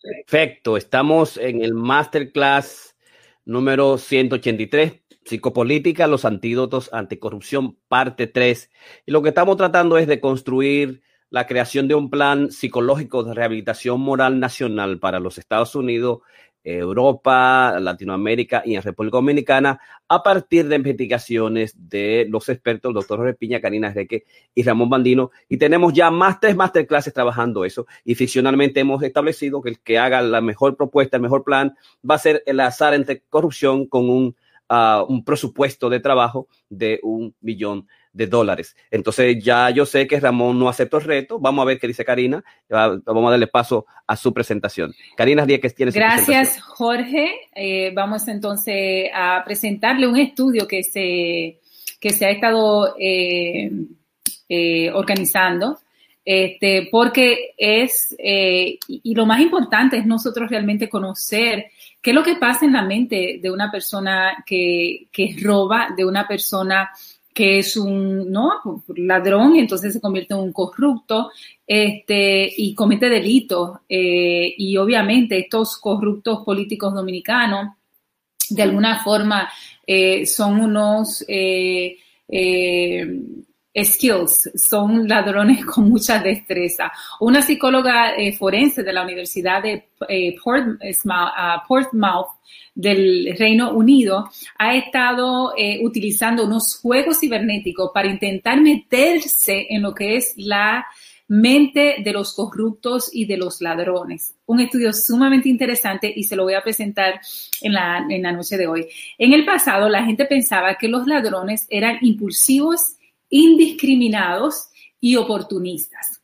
Perfecto, estamos en el masterclass número 183 Psicopolítica, los antídotos anticorrupción, parte 3. Y lo que estamos tratando es de construir la creación de un plan psicológico de rehabilitación moral nacional para los Estados Unidos, Europa, Latinoamérica y en República Dominicana a partir de investigaciones de los expertos, doctor Jorge Piña, Karina Reque y Ramón Bandino. Y tenemos ya más tres masterclasses trabajando eso. Y ficcionalmente hemos establecido que el que haga la mejor propuesta, el mejor plan, va a ser el azar entre corrupción con un uh, un presupuesto de trabajo de un millón de dólares. Entonces ya yo sé que Ramón no aceptó el reto. Vamos a ver qué dice Karina. Vamos a darle paso a su presentación. Karina Díaz, tiene Gracias, Jorge. Eh, vamos entonces a presentarle un estudio que se, que se ha estado eh, eh, organizando. Este, porque es, y, y lo más importante es nosotros realmente conocer ¿Qué es lo que pasa en la mente de una persona que, que roba, de una persona que es un ¿no? ladrón y entonces se convierte en un corrupto este, y comete delitos? Eh, y obviamente estos corruptos políticos dominicanos de alguna forma eh, son unos eh, skills, son ladrones con mucha destreza. Una psicóloga eh, forense de la Universidad de eh, Portsmouth, del Reino Unido ha estado eh, utilizando unos juegos cibernéticos para intentar meterse en lo que es la mente de los corruptos y de los ladrones. Un estudio sumamente interesante y se lo voy a presentar en la, en la noche de hoy. En el pasado, la gente pensaba que los ladrones eran impulsivos indiscriminados y oportunistas.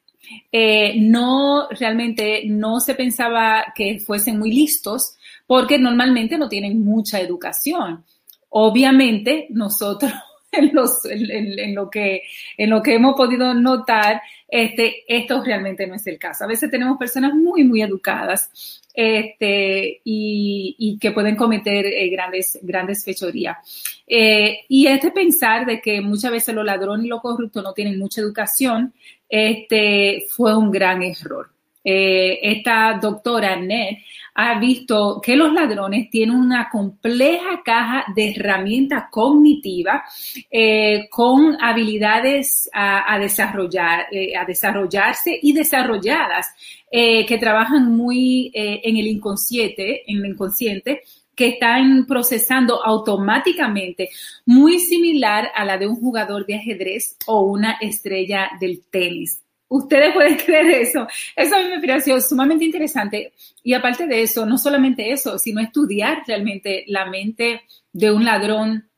Eh, no, realmente no se pensaba que fuesen muy listos porque normalmente no tienen mucha educación. Obviamente nosotros en, lo, que, en lo que hemos podido notar, este, esto realmente no es el caso. A veces tenemos personas muy, muy educadas este, y, que pueden cometer eh, grandes, grandes fechorías. Eh, y este pensar de que muchas veces los ladrones y los corruptos no tienen mucha educación, este, fue un gran error. Eh, esta doctora Ned ha visto que los ladrones tienen una compleja caja de herramientas cognitivas eh, con habilidades a, desarrollar, a desarrollarse y desarrolladas que trabajan muy en el inconsciente, en el inconsciente que están procesando automáticamente, muy similar a la de un jugador de ajedrez o una estrella del tenis. Ustedes pueden creer eso. Eso a mí me pareció sumamente interesante. Y aparte de eso, no solamente eso, sino estudiar realmente la mente de un ladrón,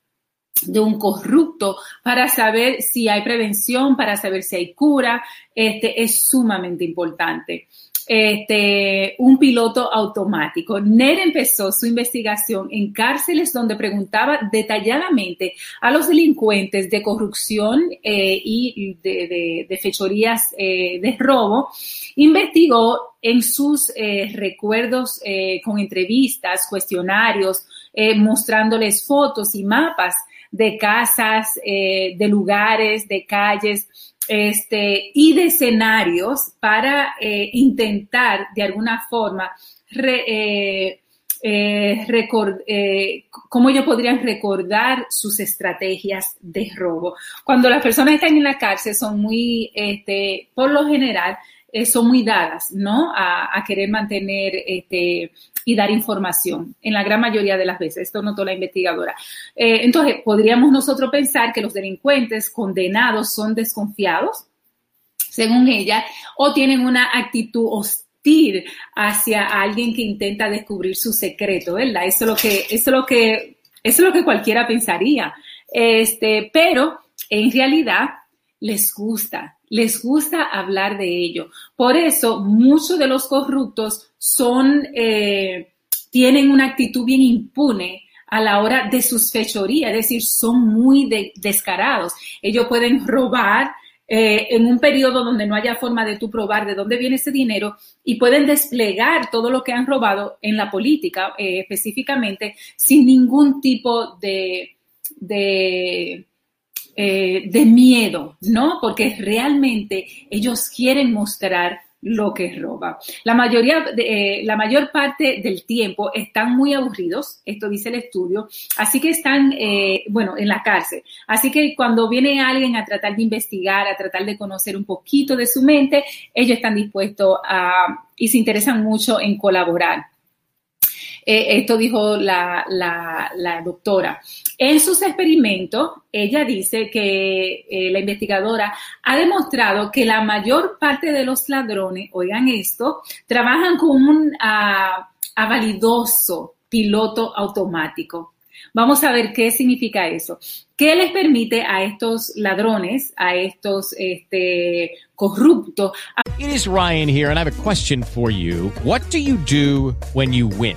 de un corrupto, para saber si hay prevención, para saber si hay cura, este, es sumamente importante este, un piloto automático. NER empezó su investigación en cárceles donde preguntaba detalladamente a los delincuentes de corrupción eh, y de, fechorías eh, de robo. Investigó en sus eh, recuerdos con entrevistas, cuestionarios, mostrándoles fotos y mapas de casas, de lugares, de calles, este, y de escenarios para eh, intentar de alguna forma eh, eh, cómo ellos podrían recordar sus estrategias de robo. Cuando las personas están en la cárcel son muy, este, por lo general, son muy dadas, ¿no? A, querer mantener este, y dar información, en la gran mayoría de las veces. Esto notó la investigadora. Eh, entonces, podríamos nosotros pensar que los delincuentes condenados son desconfiados, según ella, o tienen una actitud hostil hacia alguien que intenta descubrir su secreto, ¿verdad? Eso es lo que, eso es lo que, eso es lo que cualquiera pensaría. Este, pero en realidad les gusta, les gusta hablar de ello. Por eso muchos de los corruptos son, eh, tienen una actitud bien impune a la hora de sus fechorías, es decir, son muy descarados. Ellos pueden robar eh, en un periodo donde no haya forma de tú probar de dónde viene ese dinero y pueden desplegar todo lo que han robado en la política eh, específicamente sin ningún tipo de, de eh, de miedo, ¿no? Porque realmente ellos quieren mostrar lo que roba. La mayoría, eh, la mayor parte del tiempo están muy aburridos, esto dice el estudio, así que están, eh, bueno, en la cárcel. Así que cuando viene alguien a tratar de investigar, a tratar de conocer un poquito de su mente, ellos están dispuestos a y se interesan mucho en colaborar. Eh, esto dijo la, la, doctora. En sus experimentos, ella dice que eh, la investigadora ha demostrado que la mayor parte de los ladrones, oigan esto, trabajan con un uh, avalidoso piloto automático. Vamos a ver qué significa eso. ¿Qué les permite a estos ladrones, a estos este, corruptos? Ryan and I have a question for you. What do you do when you win?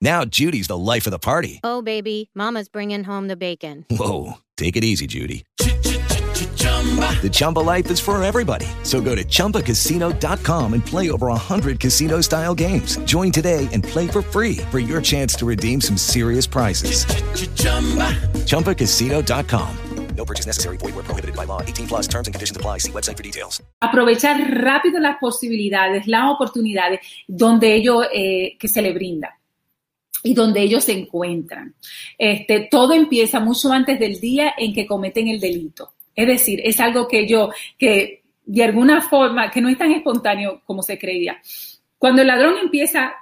Now Judy's the life of the party. Oh, baby, Mama's bringing home the bacon. Whoa, take it easy, Judy. The Chumba life is for everybody. So go to ChumbaCasino.com and play over 100 casino style games. Join today and play for free for your chance to redeem some serious prizes. ChumbaCasino.com. No purchase necessary. Void where prohibited by law. 18 plus terms and conditions apply. See website for details. Aprovechar rápido las posibilidades, las oportunidades donde ellos, eh, que se le brinda y donde ellos se encuentran. Este, todo empieza mucho antes del día en que cometen el delito. Es decir, es algo que yo, que de alguna forma, que no es tan espontáneo como se creía. Cuando el ladrón empieza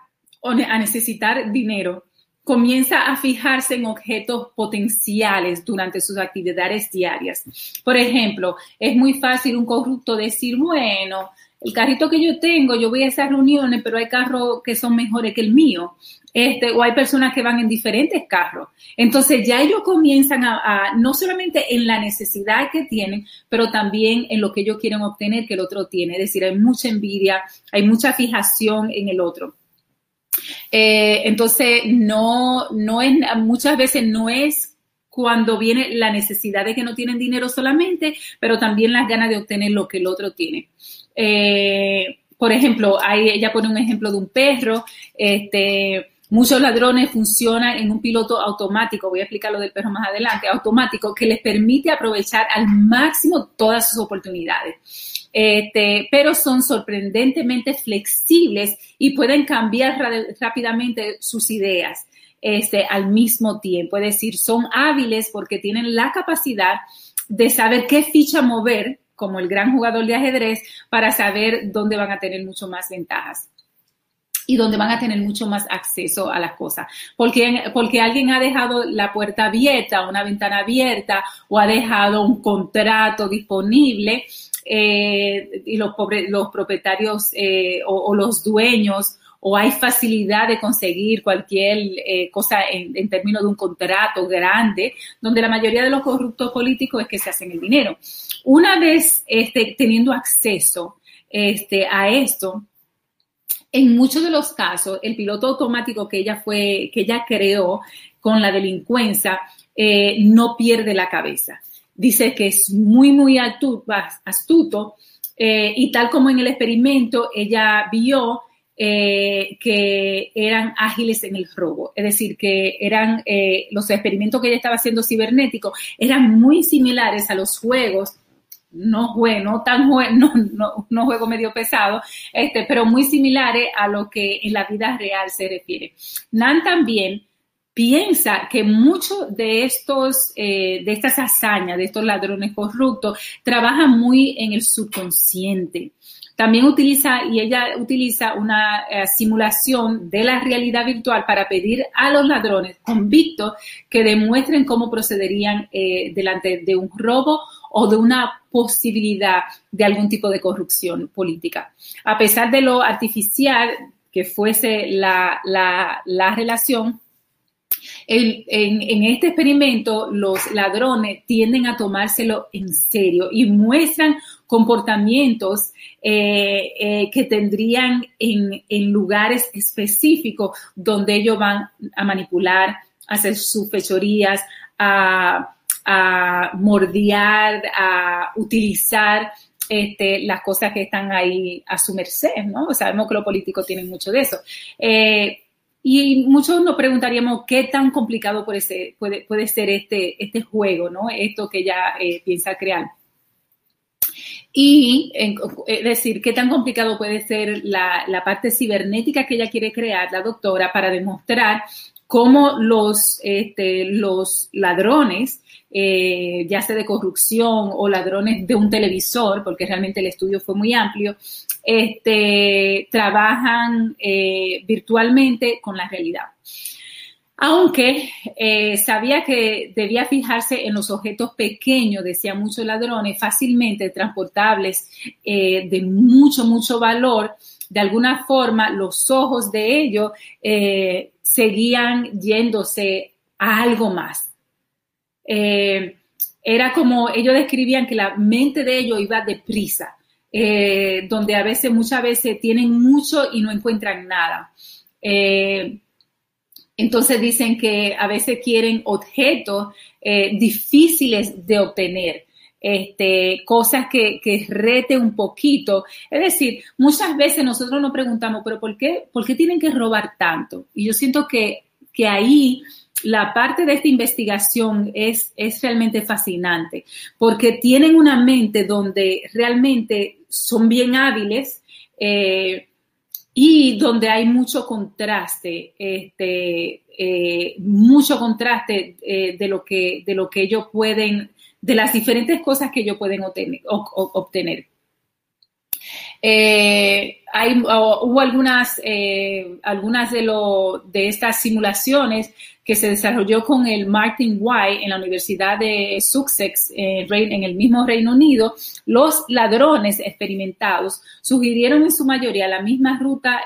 a necesitar dinero, comienza a fijarse en objetos potenciales durante sus actividades diarias. Por ejemplo, es muy fácil un corrupto decir, bueno, el carrito que yo tengo, yo voy a esas reuniones, pero hay carros que son mejores que el mío. Este, o hay personas que van en diferentes carros. Entonces ya ellos comienzan a, no solamente en la necesidad que tienen, pero también en lo que ellos quieren obtener que el otro tiene. Es decir, hay mucha envidia, hay mucha fijación en el otro. Eh, entonces, no, no es, muchas veces no es cuando viene la necesidad de que no tienen dinero solamente, pero también las ganas de obtener lo que el otro tiene. Eh, por ejemplo, ahí ella pone un ejemplo de un perro, este, Muchos ladrones funcionan en un piloto automático, voy a explicar lo del perro más adelante, automático, que les permite aprovechar al máximo todas sus oportunidades. Este, pero son sorprendentemente flexibles y pueden cambiar rápidamente sus ideas este, al mismo tiempo. Es decir, son hábiles porque tienen la capacidad de saber qué ficha mover, como el gran jugador de ajedrez, para saber dónde van a tener mucho más ventajas y donde van a tener mucho más acceso a las cosas. Porque, porque alguien ha dejado la puerta abierta, una ventana abierta o ha dejado un contrato disponible eh, y los, los propietarios eh, o, los dueños o hay facilidad de conseguir cualquier eh, cosa en, términos de un contrato grande, donde la mayoría de los corruptos políticos es que se hacen el dinero. Una vez este, teniendo acceso este, a esto, en muchos de los casos, el piloto automático que ella fue, que ella creó con la delincuencia, eh, no pierde la cabeza. Dice que es muy, muy astuto, eh, y tal como en el experimento, ella vio eh, que eran ágiles en el robo, es decir, que eran los experimentos que ella estaba haciendo cibernéticos eran muy similares a los juegos no juego, no tan no, no, juego medio pesado, este, pero muy similares a lo que en la vida real se refiere. Nan también piensa que muchos de estos, eh, de estas hazañas, de estos ladrones corruptos, trabajan muy en el subconsciente. También utiliza, y ella utiliza una eh, simulación de la realidad virtual para pedir a los ladrones convictos que demuestren cómo procederían eh, delante de un robo o de una posibilidad de algún tipo de corrupción política. A pesar de lo artificial que fuese la, la, la relación, El, en, en, este experimento, los ladrones tienden a tomárselo en serio y muestran comportamientos eh, eh, que tendrían en, en, lugares específicos donde ellos van a manipular, a hacer sus fechorías, a, a mordiar, a utilizar este, las cosas que están ahí a su merced, ¿no? Sabemos que los políticos tienen mucho de eso. Eh, y muchos nos preguntaríamos qué tan complicado puede ser, puede, ser este, este juego, ¿no? Esto que ella eh, piensa crear. Y es decir, qué tan complicado puede ser la, la, parte cibernética que ella quiere crear, la doctora, para demostrar cómo los, este, los ladrones eh, ya sea de corrupción o ladrones de un televisor, porque realmente el estudio fue muy amplio, este, trabajan eh, virtualmente con la realidad. Aunque eh, sabía que debía fijarse en los objetos pequeños, decían muchos ladrones, fácilmente transportables, de mucho, mucho valor, de alguna forma los ojos de ellos seguían yéndose a algo más. Eh, era como ellos describían que la mente de ellos iba deprisa, eh, donde a veces, muchas veces tienen mucho y no encuentran nada. Eh, entonces dicen que a veces quieren objetos eh, difíciles de obtener. Este, cosas que, que rete un poquito. Es decir, muchas veces nosotros nos preguntamos, pero ¿por qué, por qué tienen que robar tanto? Y yo siento que, que ahí la parte de esta investigación es, es realmente fascinante porque tienen una mente donde realmente son bien hábiles eh, y donde hay mucho contraste, este, eh, mucho contraste eh, de, lo que, de lo que ellos pueden, de las diferentes cosas que ellos pueden obtener. Eh, hay, hubo algunas, eh, algunas de, lo, de estas simulaciones que se desarrolló con el Martin White en la Universidad de Sussex, eh, en el mismo Reino Unido. Los ladrones experimentados sugirieron en su mayoría la misma ruta,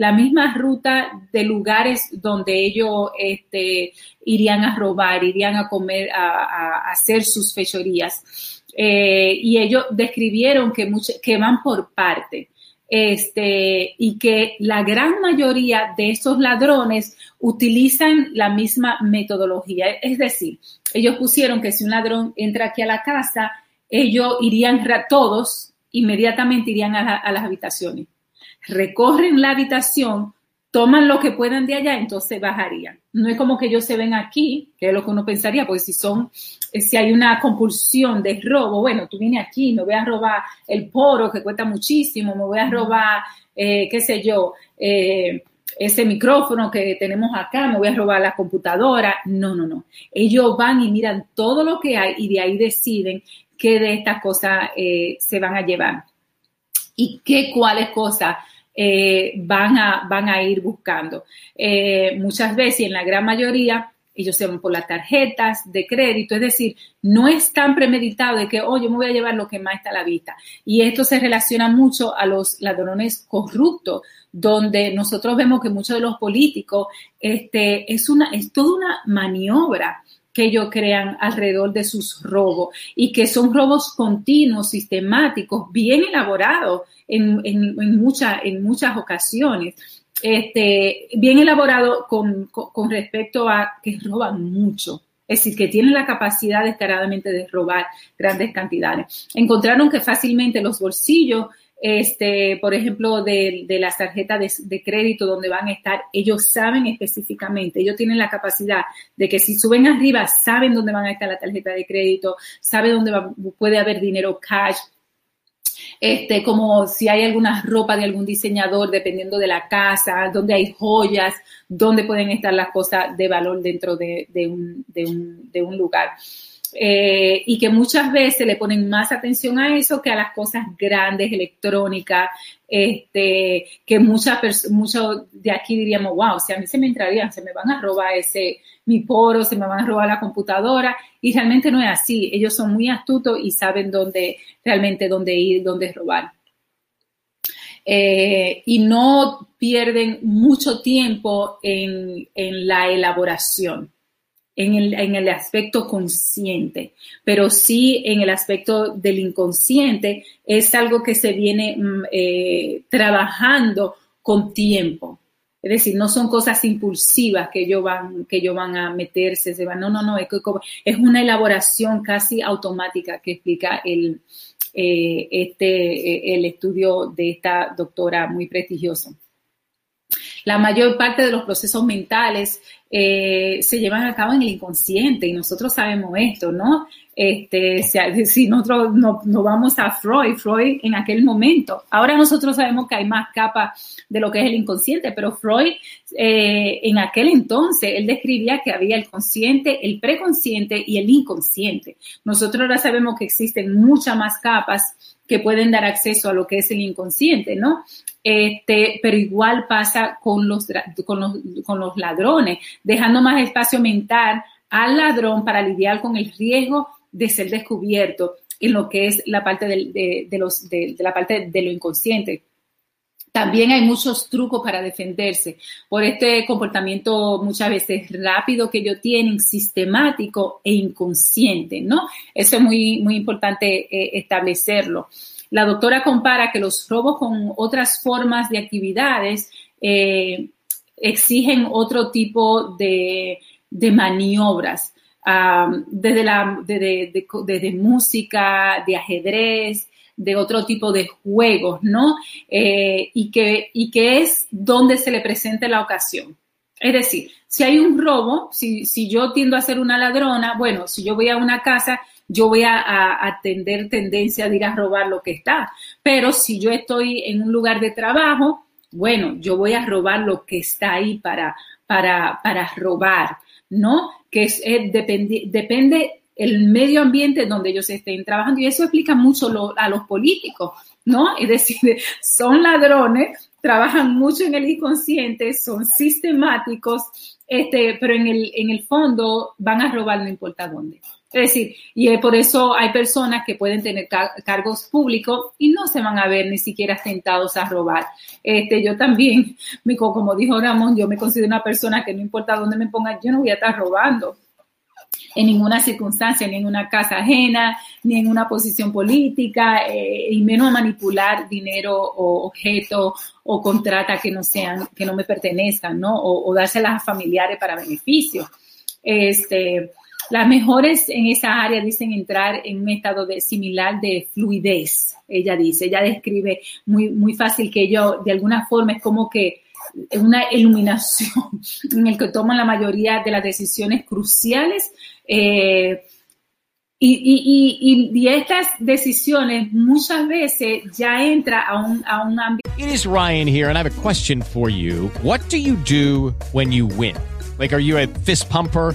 la misma ruta de lugares donde ellos este, irían a robar, irían a comer, a, hacer sus fechorías. Eh, y ellos describieron que, que van por parte. Este, y que la gran mayoría de estos ladrones utilizan la misma metodología. Es decir, ellos pusieron que si un ladrón entra aquí a la casa, ellos irían todos, inmediatamente irían a las habitaciones. Recorren la habitación, toman lo que puedan de allá, entonces bajarían. No es como que ellos se ven aquí, que es lo que uno pensaría, porque si son, eh, si hay una compulsión de robo, bueno, tú vienes aquí, me voy a robar el poro que cuesta muchísimo, me voy a robar, eh, qué sé yo, eh, ese micrófono que tenemos acá, me voy a robar la computadora. No, no, no. Ellos van y miran todo lo que hay y de ahí deciden qué de estas cosas se van a llevar y qué cuáles cosas eh, van, a, van a ir buscando. Eh, muchas veces, y en la gran mayoría, ellos se van por las tarjetas de crédito, es decir, no es tan premeditado de que, oh, yo me voy a llevar lo que más está a la vista. Y esto se relaciona mucho a los ladrones corruptos, donde nosotros vemos que muchos de los políticos, este, es una, es toda una maniobra que ellos crean alrededor de sus robos y que son robos continuos, sistemáticos, bien elaborados en, en, en, en muchas ocasiones. Este, bien elaborado con, con, respecto a que roban mucho. Es decir, que tienen la capacidad descaradamente de robar grandes cantidades. Encontraron que fácilmente los bolsillos este, por ejemplo, de, de las tarjetas de, crédito donde van a estar, ellos saben específicamente, ellos tienen la capacidad de que si suben arriba, saben dónde van a estar la tarjeta de crédito, saben dónde puede haber dinero cash, este, como si hay alguna ropa de algún diseñador, dependiendo de la casa, donde hay joyas, dónde pueden estar las cosas de valor dentro de, de, un, de, un, de un lugar. Eh, y que muchas veces le ponen más atención a eso que a las cosas grandes, electrónicas, este, que muchas muchos de aquí diríamos, wow, si a mí se me entrarían, se me van a robar ese, mi poro, se me van a robar la computadora, y realmente no es así, ellos son muy astutos y saben dónde, realmente dónde ir, dónde robar. eh, y no pierden mucho tiempo en, en la elaboración. En el, en el, aspecto consciente, pero sí en el aspecto del inconsciente es algo que se viene mm, eh, trabajando con tiempo. Es decir, no son cosas impulsivas que ellos van, que ellos van a meterse, se van, no, no, no, es, una elaboración casi automática que explica el, eh, este, eh, el estudio de esta doctora muy prestigiosa. La mayor parte de los procesos mentales eh, se llevan a cabo en el inconsciente y nosotros sabemos esto, ¿no? Este, si nosotros no, vamos a Freud, Freud en aquel momento. Ahora nosotros sabemos que hay más capas de lo que es el inconsciente, pero Freud eh, en aquel entonces, él describía que había el consciente, el preconsciente y el inconsciente. Nosotros ahora sabemos que existen muchas más capas que pueden dar acceso a lo que es el inconsciente, ¿no? Este, pero igual pasa con los, con los, con los ladrones, dejando más espacio mental al ladrón para lidiar con el riesgo de ser descubierto en lo que es la parte de, los, de, la parte de lo inconsciente. También hay muchos trucos para defenderse por este comportamiento muchas veces rápido que ellos tienen, sistemático e inconsciente, ¿no? Eso es muy, muy importante eh, establecerlo. La doctora compara que los robos con otras formas de actividades eh, exigen otro tipo de, de maniobras desde, la, de, música, de ajedrez, de otro tipo de juegos, ¿no? Eh, y, que, y que es donde se le presente la ocasión. Es decir, si hay un robo, si, si yo tiendo a ser una ladrona, bueno, si yo voy a una casa, yo voy a, a, tener tendencia de ir a robar lo que está. Pero si yo estoy en un lugar de trabajo, bueno, yo voy a robar lo que está ahí para, para, para robar, ¿no? que es, depende, depende el medio ambiente donde ellos estén trabajando y eso explica mucho a los políticos, ¿no? Es decir, son ladrones, trabajan mucho en el inconsciente, son sistemáticos, este, pero en el, en el fondo van a robar no importa dónde. Es decir, y por eso hay personas que pueden tener cargos públicos y no se van a ver ni siquiera tentados a robar. Este, yo también, como dijo Ramón, yo me considero una persona que no importa dónde me pongan, yo no voy a estar robando en ninguna circunstancia, ni en una casa ajena, ni en una posición política, eh, y menos manipular dinero o objetos o contrata que no sean, que no me pertenezcan, ¿no? O, o dárselas a familiares para beneficio. Este, las mejores en esa área dicen entrar en un estado similar de fluidez, ella dice, ella describe muy, muy fácil que yo, de alguna forma, es como que una iluminación en el que toman la mayoría de las decisiones cruciales. Eh, y, y, y, estas decisiones muchas veces ya entra a un, a un. It is Ryan here and I have a question for you. What do you do when you win? Like, are you a fist pumper?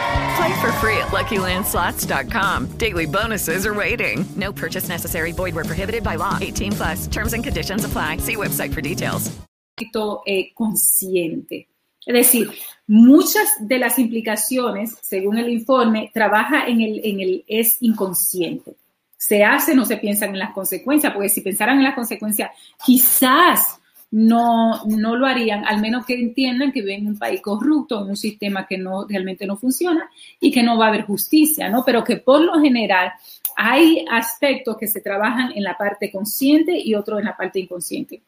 Play for free at LuckyLandSlots.com. Daily bonuses are waiting. No purchase necessary. Void where prohibited by law. 18 plus. Terms and conditions apply. See website for details. Eh. Es decir, muchas de las implicaciones, según el informe, trabaja en el, en el es inconsciente. Se hace, no se piensan en las consecuencias, porque si pensaran en las consecuencias, quizás no, no lo harían, al menos que entiendan que viven en un país corrupto, en un sistema que no realmente no funciona y que no va a haber justicia, ¿no? Pero que por lo general hay aspectos que se trabajan en la parte consciente y otros en la parte inconsciente.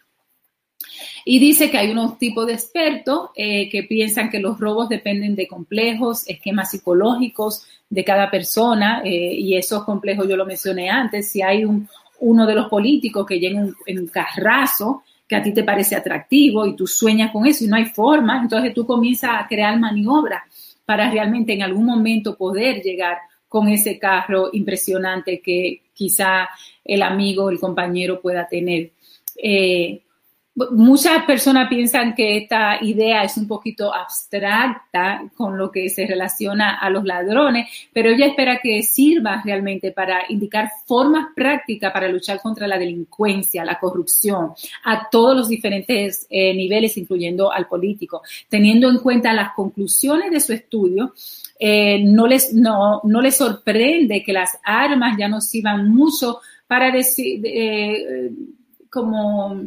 Y dice que hay unos tipos de expertos eh, que piensan que los robos dependen de complejos, esquemas psicológicos de cada persona, eh, y esos complejos yo lo mencioné antes, si hay un, uno de los políticos que llega en un carrazo, que a ti te parece atractivo y tú sueñas con eso y no hay forma, entonces tú comienzas a crear maniobras para realmente en algún momento poder llegar con ese carro impresionante que quizá el amigo, el compañero pueda tener. Eh, Muchas personas piensan que esta idea es un poquito abstracta con lo que se relaciona a los ladrones, pero ella espera que sirva realmente para indicar formas prácticas para luchar contra la delincuencia, la corrupción, a todos los diferentes eh, niveles, incluyendo al político. Teniendo en cuenta las conclusiones de su estudio, eh, no, les, no, no les sorprende que las armas ya no sirvan mucho para decir, eh, como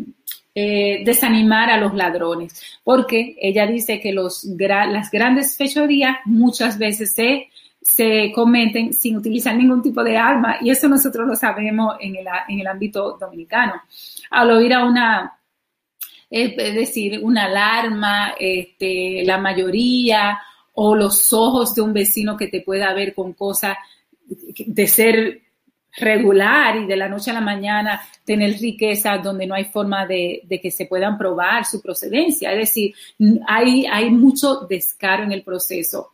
eh, desanimar a los ladrones, porque ella dice que los, las grandes fechorías muchas veces se, se cometen sin utilizar ningún tipo de arma y eso nosotros lo sabemos en el, en el ámbito dominicano. Al oír a una, es decir, una alarma, este, la mayoría o los ojos de un vecino que te pueda ver con cosas de ser regular y de la noche a la mañana tener riqueza donde no hay forma de, que se puedan probar su procedencia. Es decir, hay, hay mucho descaro en el proceso.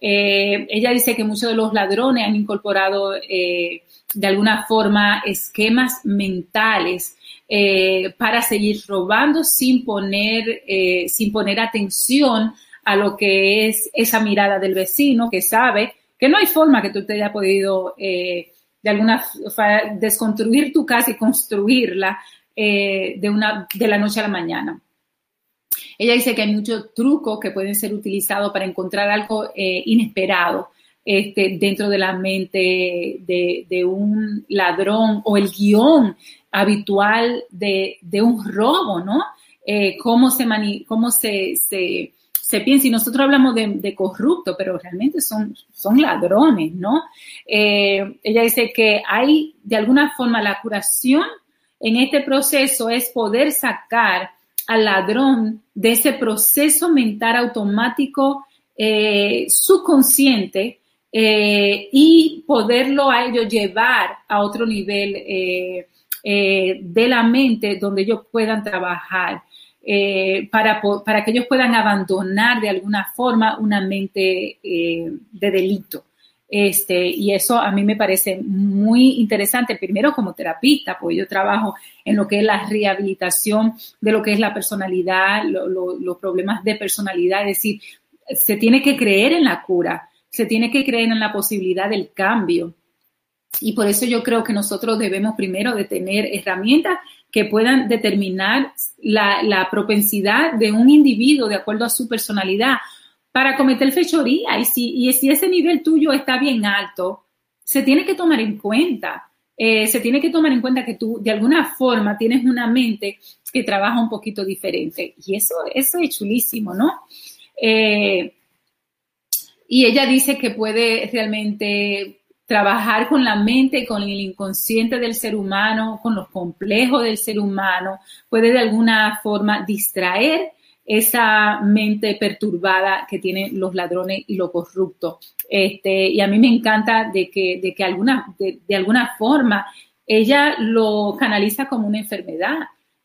Eh, ella dice que muchos de los ladrones han incorporado eh, de alguna forma esquemas mentales eh, para seguir robando sin poner, sin poner atención a lo que es esa mirada del vecino que sabe que no hay forma que tú te haya podido de alguna desconstruir tu casa y construirla eh, de, una, de la noche a la mañana. Ella dice que hay muchos trucos que pueden ser utilizados para encontrar algo eh, inesperado este, dentro de la mente de, un ladrón o el guion habitual de, un robo, ¿no? Eh, cómo se, cómo se se piensa, y nosotros hablamos de, corrupto, pero realmente son, son ladrones, ¿no? Eh, ella dice que hay, de alguna forma, la curación en este proceso es poder sacar al ladrón de ese proceso mental automático eh, subconsciente eh, y poderlo a ellos llevar a otro nivel de la mente donde ellos puedan trabajar. Eh, para, para, que ellos puedan abandonar de alguna forma una mente eh, de delito. Este, y eso a mí me parece muy interesante, primero como terapista, porque yo trabajo en lo que es la rehabilitación de lo que es la personalidad, los problemas de personalidad, es decir, se tiene que creer en la cura, se tiene que creer en la posibilidad del cambio. Y por eso yo creo que nosotros debemos primero de tener herramientas que puedan determinar la, propensidad de un individuo de acuerdo a su personalidad para cometer fechoría. Y si, y si ese nivel tuyo está bien alto, se tiene que tomar en cuenta. Eh, se tiene que tomar en cuenta que tú de alguna forma tienes una mente que trabaja un poquito diferente. Y eso, eso es chulísimo, ¿no? Eh, y ella dice que puede realmente trabajar con la mente, con el inconsciente del ser humano, con los complejos del ser humano, puede de alguna forma distraer esa mente perturbada que tienen los ladrones y los corruptos. Este, y a mí me encanta de que, de que alguna, de, de alguna forma ella lo canaliza como una enfermedad,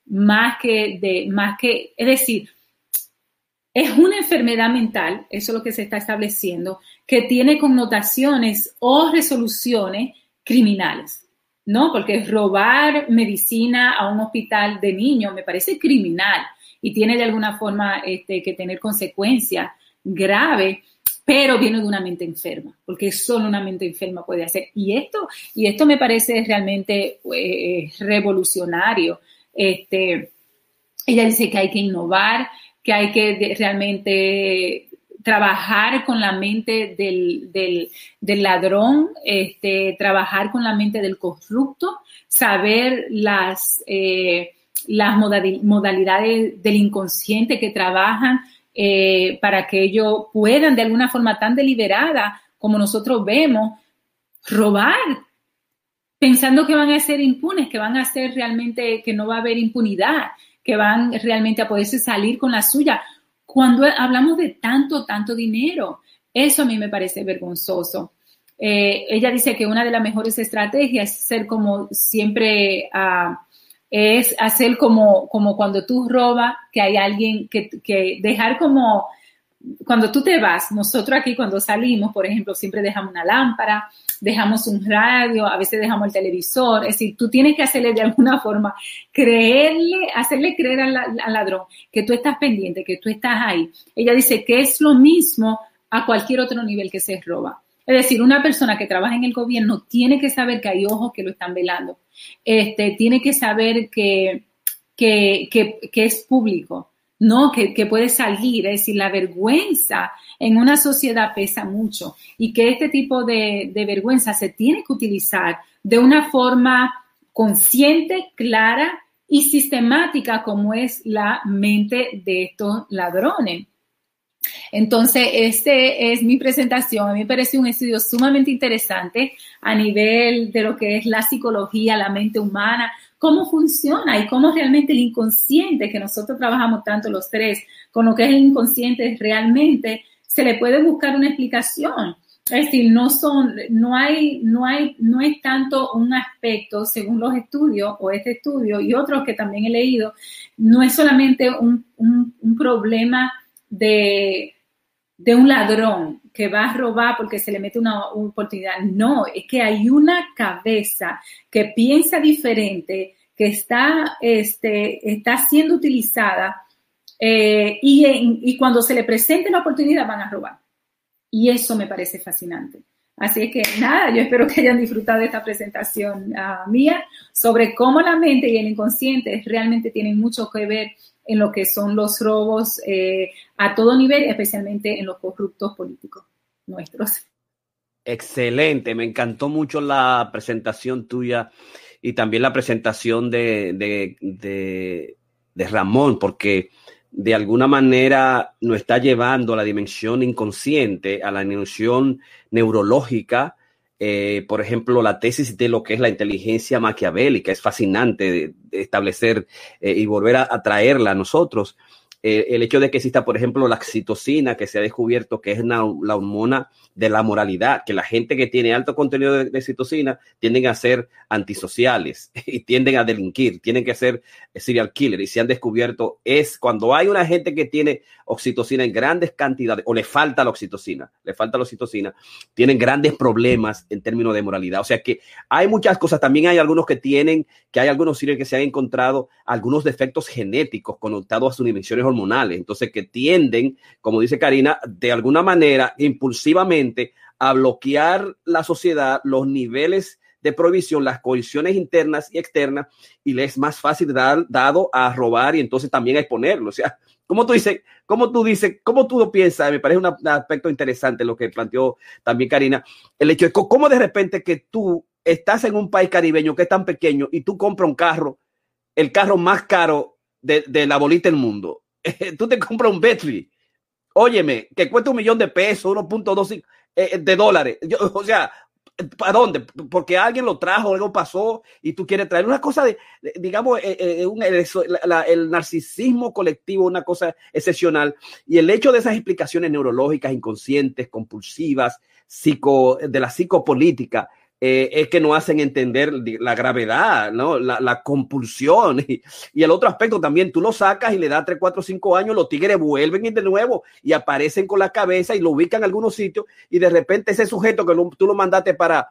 más que de, más que, es decir, es una enfermedad mental, eso es lo que se está estableciendo, que tiene connotaciones o resoluciones criminales, ¿no? Porque robar medicina a un hospital de niños me parece criminal y tiene de alguna forma este, que tener consecuencias graves, pero viene de una mente enferma, porque solo una mente enferma puede hacer. Y esto, y esto me parece realmente eh, revolucionario. Este, ella dice que hay que innovar, que hay que realmente trabajar con la mente del, del, ladrón, este, trabajar con la mente del corrupto, saber las, eh, las modalidades del inconsciente que trabajan eh, para que ellos puedan de alguna forma tan deliberada como nosotros vemos, robar, pensando que van a ser impunes, que van a ser realmente, que no va a haber impunidad, que van realmente a poderse salir con la suya cuando hablamos de tanto, tanto dinero, eso a mí me parece vergonzoso. Eh, ella dice que una de las mejores estrategias es ser como siempre ah, es hacer como, como cuando tú robas, que hay alguien que, que dejar como, cuando tú te vas, nosotros aquí cuando salimos, por ejemplo, siempre dejamos una lámpara, dejamos un radio, a veces dejamos el televisor, es decir, tú tienes que hacerle de alguna forma, creerle, hacerle creer al, ladrón que tú estás pendiente, que tú estás ahí. Ella dice que es lo mismo a cualquier otro nivel que se roba. Es decir, una persona que trabaja en el gobierno tiene que saber que hay ojos que lo están velando. Este, tiene que saber que, que, es público, ¿no? Que, que, puede salir. Es decir, la vergüenza en una sociedad pesa mucho y que este tipo de, de vergüenza se tiene que utilizar de una forma consciente, clara y sistemática como es la mente de estos ladrones. Entonces, este es mi presentación. A mí me parece un estudio sumamente interesante a nivel de lo que es la psicología, la mente humana, cómo funciona y cómo realmente el inconsciente, que nosotros trabajamos tanto los tres, con lo que es el inconsciente realmente se le puede buscar una explicación. Es decir, no son, no hay, no hay, no es tanto un aspecto, según los estudios, o este estudio y otros que también he leído, no es solamente un, un, problema de, de un ladrón que va a robar porque se le mete una oportunidad. No, es que hay una cabeza que piensa diferente, que está, este, está siendo utilizada eh, y, y, cuando se le presente la oportunidad van a robar. Y eso me parece fascinante. Así que nada, yo espero que hayan disfrutado de esta presentación uh, mía sobre cómo la mente y el inconsciente realmente tienen mucho que ver en lo que son los robos eh, a todo nivel, especialmente en los corruptos políticos nuestros. Excelente, me encantó mucho la presentación tuya y también la presentación de, de, de, de Ramón, porque de alguna manera nos está llevando a la dimensión inconsciente, a la dimensión neurológica eh, por ejemplo, la tesis de lo que es la inteligencia maquiavélica. Es fascinante de, establecer eh, y volver a, traerla a nosotros. Eh, el hecho de que exista, por ejemplo, la oxitocina, que se ha descubierto que es la hormona de la moralidad, que la gente que tiene alto contenido de, citocina tienden a ser antisociales y tienden a delinquir, tienen que ser serial killer y se han descubierto es cuando hay una gente que tiene oxitocina en grandes cantidades o le falta la oxitocina, le falta la oxitocina, tienen grandes problemas en términos de moralidad. O sea que hay muchas cosas, también hay algunos que tienen, que hay algunos que se han encontrado algunos defectos genéticos conectados a sus dimensiones hormonales, entonces que tienden, como dice Karina, de alguna manera impulsivamente a bloquear la sociedad, los niveles de prohibición, las coaliciones internas y externas, y le es más fácil dar, dado a robar y entonces también a exponerlo. O sea, como tú dices, como tú dices, como tú lo piensas, me parece un aspecto interesante lo que planteó también Karina, el hecho de cómo de repente que tú estás en un país caribeño que es tan pequeño y tú compras un carro, el carro más caro de la bolita del mundo. tú te compras un Bentley, óyeme, que cuesta un millón de pesos, 1.2 eh, de dólares. o sea, ¿Para dónde? Porque alguien lo trajo, algo pasó y tú quieres traer una cosa de, digamos, eh, eh, un, el narcisismo colectivo, una cosa excepcional. Y el hecho de esas explicaciones neurológicas, inconscientes, compulsivas, psico, de la psicopolítica, eh, es que no hacen entender la gravedad, ¿no? la, compulsión. Y, el otro aspecto también, tú lo sacas y le das 3, 4, 5 años, los tigres vuelven y de nuevo y aparecen con la cabeza y lo ubican en algunos sitios y de repente ese sujeto que tú lo mandaste para,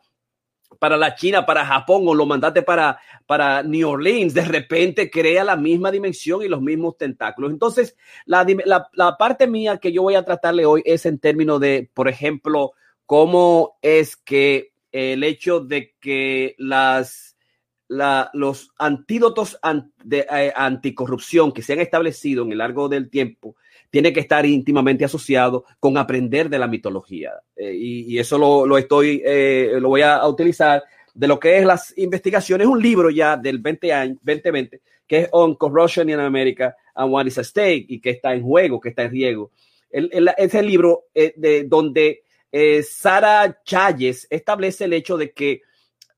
para la China, para Japón o lo mandaste para, para New Orleans, de repente crea la misma dimensión y los mismos tentáculos. Entonces, la, la, la parte mía que yo voy a tratarle hoy es en términos de, por ejemplo, cómo es que el hecho de que las, los antídotos de eh, anticorrupción que se han establecido en el largo del tiempo tiene que estar íntimamente asociado con aprender de la mitología. Eh, y, eso lo, estoy, eh, lo voy a, utilizar de lo que es las investigaciones, un libro ya del 20 año, 2020, que es On Corruption in America and What is at Stake, y que está en juego, que está en riesgo. El, el, ese libro de, donde eh, Sara establece el hecho de que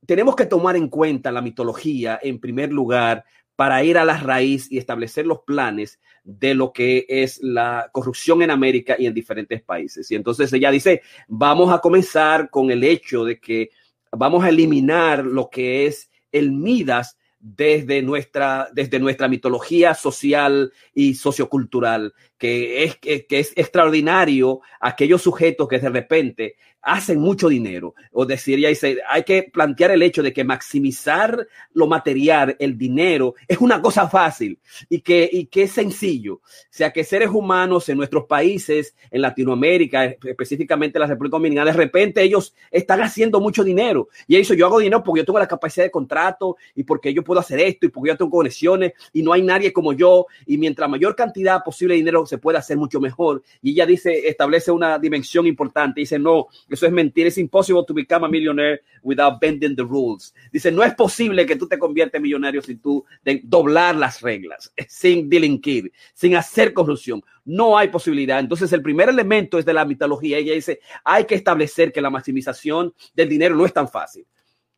tenemos que tomar en cuenta la mitología en primer lugar para ir a la raíz y establecer los planes de lo que es la corrupción en América y en diferentes países. Y entonces ella dice, vamos a comenzar con el hecho de que vamos a eliminar lo que es el Midas desde nuestra, desde nuestra mitología social y sociocultural, que es, que, es extraordinario aquellos sujetos que de repente hacen mucho dinero. O decir, dice, hay que plantear el hecho de que maximizar lo material, el dinero, es una cosa fácil y que, y que es sencillo. O sea, que seres humanos en nuestros países, en Latinoamérica, específicamente en la República Dominicana, de repente ellos están haciendo mucho dinero. Y eso yo hago dinero porque yo tengo la capacidad de contrato y porque yo puedo hacer esto y porque yo tengo conexiones y no hay nadie como yo. Y mientras mayor cantidad posible de dinero se puede hacer mucho mejor. Y ella dice, establece una dimensión importante. Dice, no, eso es mentira. Es imposible to become a millionaire without bending the rules. Dice, no es posible que tú te conviertas en millonario sin tú de doblar las reglas, sin delinquir, sin hacer corrupción. No hay posibilidad. Entonces, el primer elemento es de la mitología. Ella dice, hay que establecer que la maximización del dinero no es tan fácil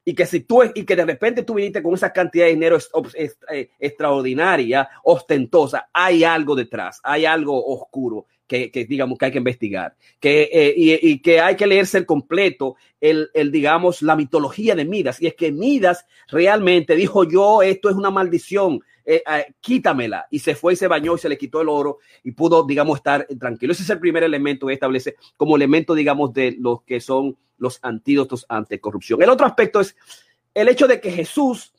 y que si tú y que de repente tú viniste con esa cantidad de dinero eh, extraordinaria, ostentosa, hay algo detrás, hay algo oscuro que, digamos que hay que investigar, que eh, y, y, que hay que leerse el completo, el, el, digamos la mitología de Midas y es que Midas realmente dijo yo esto es una maldición, eh, eh, quítamela. Y se fue y se bañó y se le quitó el oro y pudo, digamos, estar tranquilo. Ese es el primer elemento que establece como elemento, digamos, de los que son los antídotos ante corrupción. El otro aspecto es el hecho de que Jesús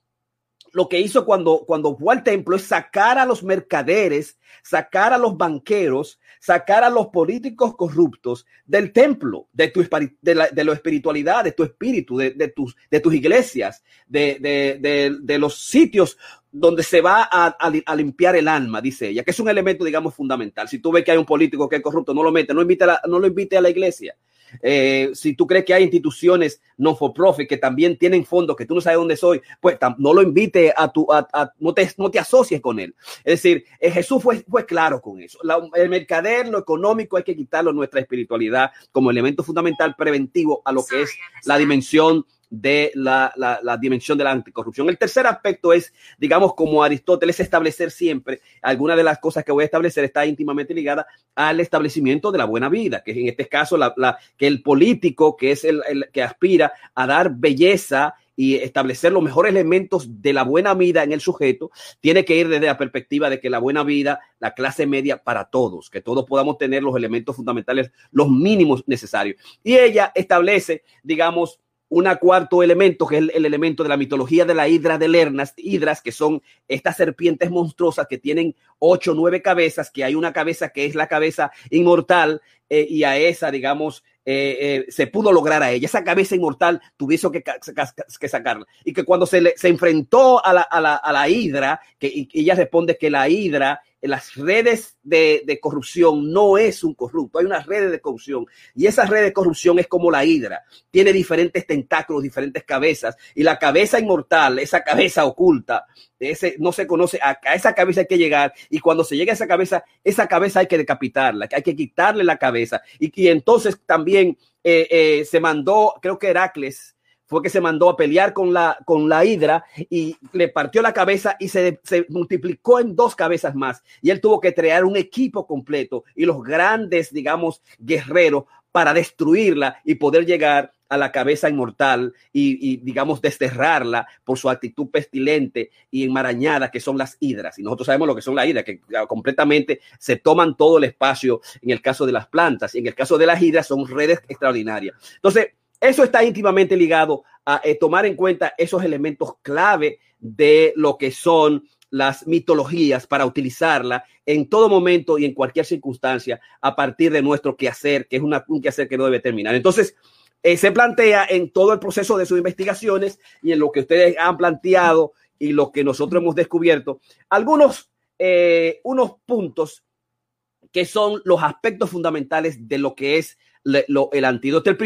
lo que hizo cuando, cuando fue al templo es sacar a los mercaderes, sacar a los banqueros, sacar a los políticos corruptos del templo, de tu de la, de espiritualidad, de tu espíritu, de, tus, de tus iglesias, de, los sitios donde se va a, limpiar el alma, dice ella, que es un elemento, digamos, fundamental. Si tú ves que hay un político que es corrupto, no lo mete, no, invite a la, no lo invite a la iglesia. Eh, si tú crees que hay instituciones no for profit que también tienen fondos que tú no sabes dónde soy, pues no lo invite a tu, a, a, no, te, no te asocies con él. Es decir, eh, Jesús fue, fue claro con eso. La, el mercader, lo económico, hay que quitarlo nuestra espiritualidad como elemento fundamental preventivo a lo que es la dimensión de la, la, dimensión de la anticorrupción. El tercer aspecto es, digamos, como Aristóteles, establecer siempre, alguna de las cosas que voy a establecer está íntimamente ligada al establecimiento de la buena vida, que en este caso, la, la que el político, que es el, el que aspira a dar belleza y establecer los mejores elementos de la buena vida en el sujeto, tiene que ir desde la perspectiva de que la buena vida, la clase media para todos, que todos podamos tener los elementos fundamentales, los mínimos necesarios. Y ella establece, digamos, un cuarto elemento, que es el, el, elemento de la mitología de la hidra de Lernas, hidras, que son estas serpientes monstruosas que tienen ocho nueve cabezas, que hay una cabeza que es la cabeza inmortal, eh, y a esa, digamos, eh, eh, se pudo lograr a ella. Esa cabeza inmortal tuvieron que, que, sacarla. Y que cuando se, le, se enfrentó a la, a la, a la hidra, que y, ella responde que la hidra las redes de, de, corrupción no es un corrupto, hay una red de corrupción. Y esa red de corrupción es como la hidra, tiene diferentes tentáculos, diferentes cabezas y la cabeza inmortal, esa cabeza oculta, ese no se conoce, a, a esa cabeza hay que llegar y cuando se llega a esa cabeza, esa cabeza hay que decapitarla, hay que quitarle la cabeza. Y, y entonces también eh, eh, se mandó, creo que Heracles, fue que se mandó a pelear con la, con la hidra y le partió la cabeza y se, multiplicó en dos cabezas más. Y él tuvo que crear un equipo completo y los grandes, digamos, guerreros para destruirla y poder llegar a la cabeza inmortal y, y, digamos, desterrarla por su actitud pestilente y enmarañada que son las hidras. Y nosotros sabemos lo que son las hidras, que completamente se toman todo el espacio en el caso de las plantas y en el caso de las hidras son redes extraordinarias. Entonces, eso está íntimamente ligado a eh, tomar en cuenta esos elementos clave de lo que son las mitologías para utilizarla en todo momento y en cualquier circunstancia a partir de nuestro quehacer, que es un quehacer que no debe terminar. Entonces, eh, se plantea en todo el proceso de sus investigaciones y en lo que ustedes han planteado y lo que nosotros hemos descubierto, algunos eh, unos puntos que son los aspectos fundamentales de lo que es lo, el antídoto. El,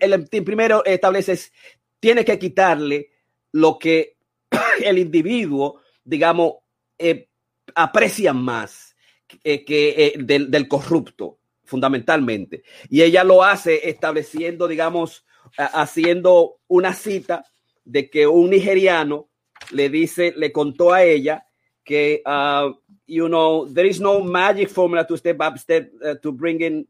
el, primero establece es, tiene que quitarle lo que el individuo, digamos, eh, aprecia más eh, que eh, del, del, corrupto, fundamentalmente. Y ella lo hace estableciendo, digamos, haciendo una cita de que un nigeriano le dice, le contó a ella que, uh, you know, there is no magic formula to step up, step, uh, to bring in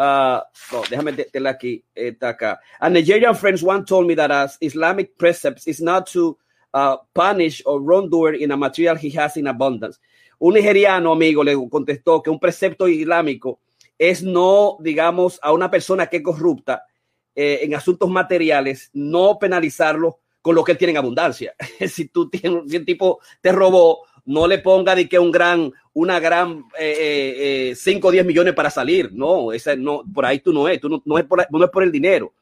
Uh, no, déjame tenerla aquí, está acá. A Nigerian friends once told me that as Islamic precepts is not to uh, punish or wrongdoer in a material he has in abundance. Un nigeriano amigo le contestó que un precepto islámico es no, digamos, a una persona que es corrupta eh, en asuntos materiales, no penalizarlo con lo que él tiene en abundancia. si tú tienes, si el tipo te robó, no le ponga de que un gran, una gran 5 eh, eh, o 10 millones para salir. No, esa no, por ahí tú no es, tú no, no, es por, no es por el dinero.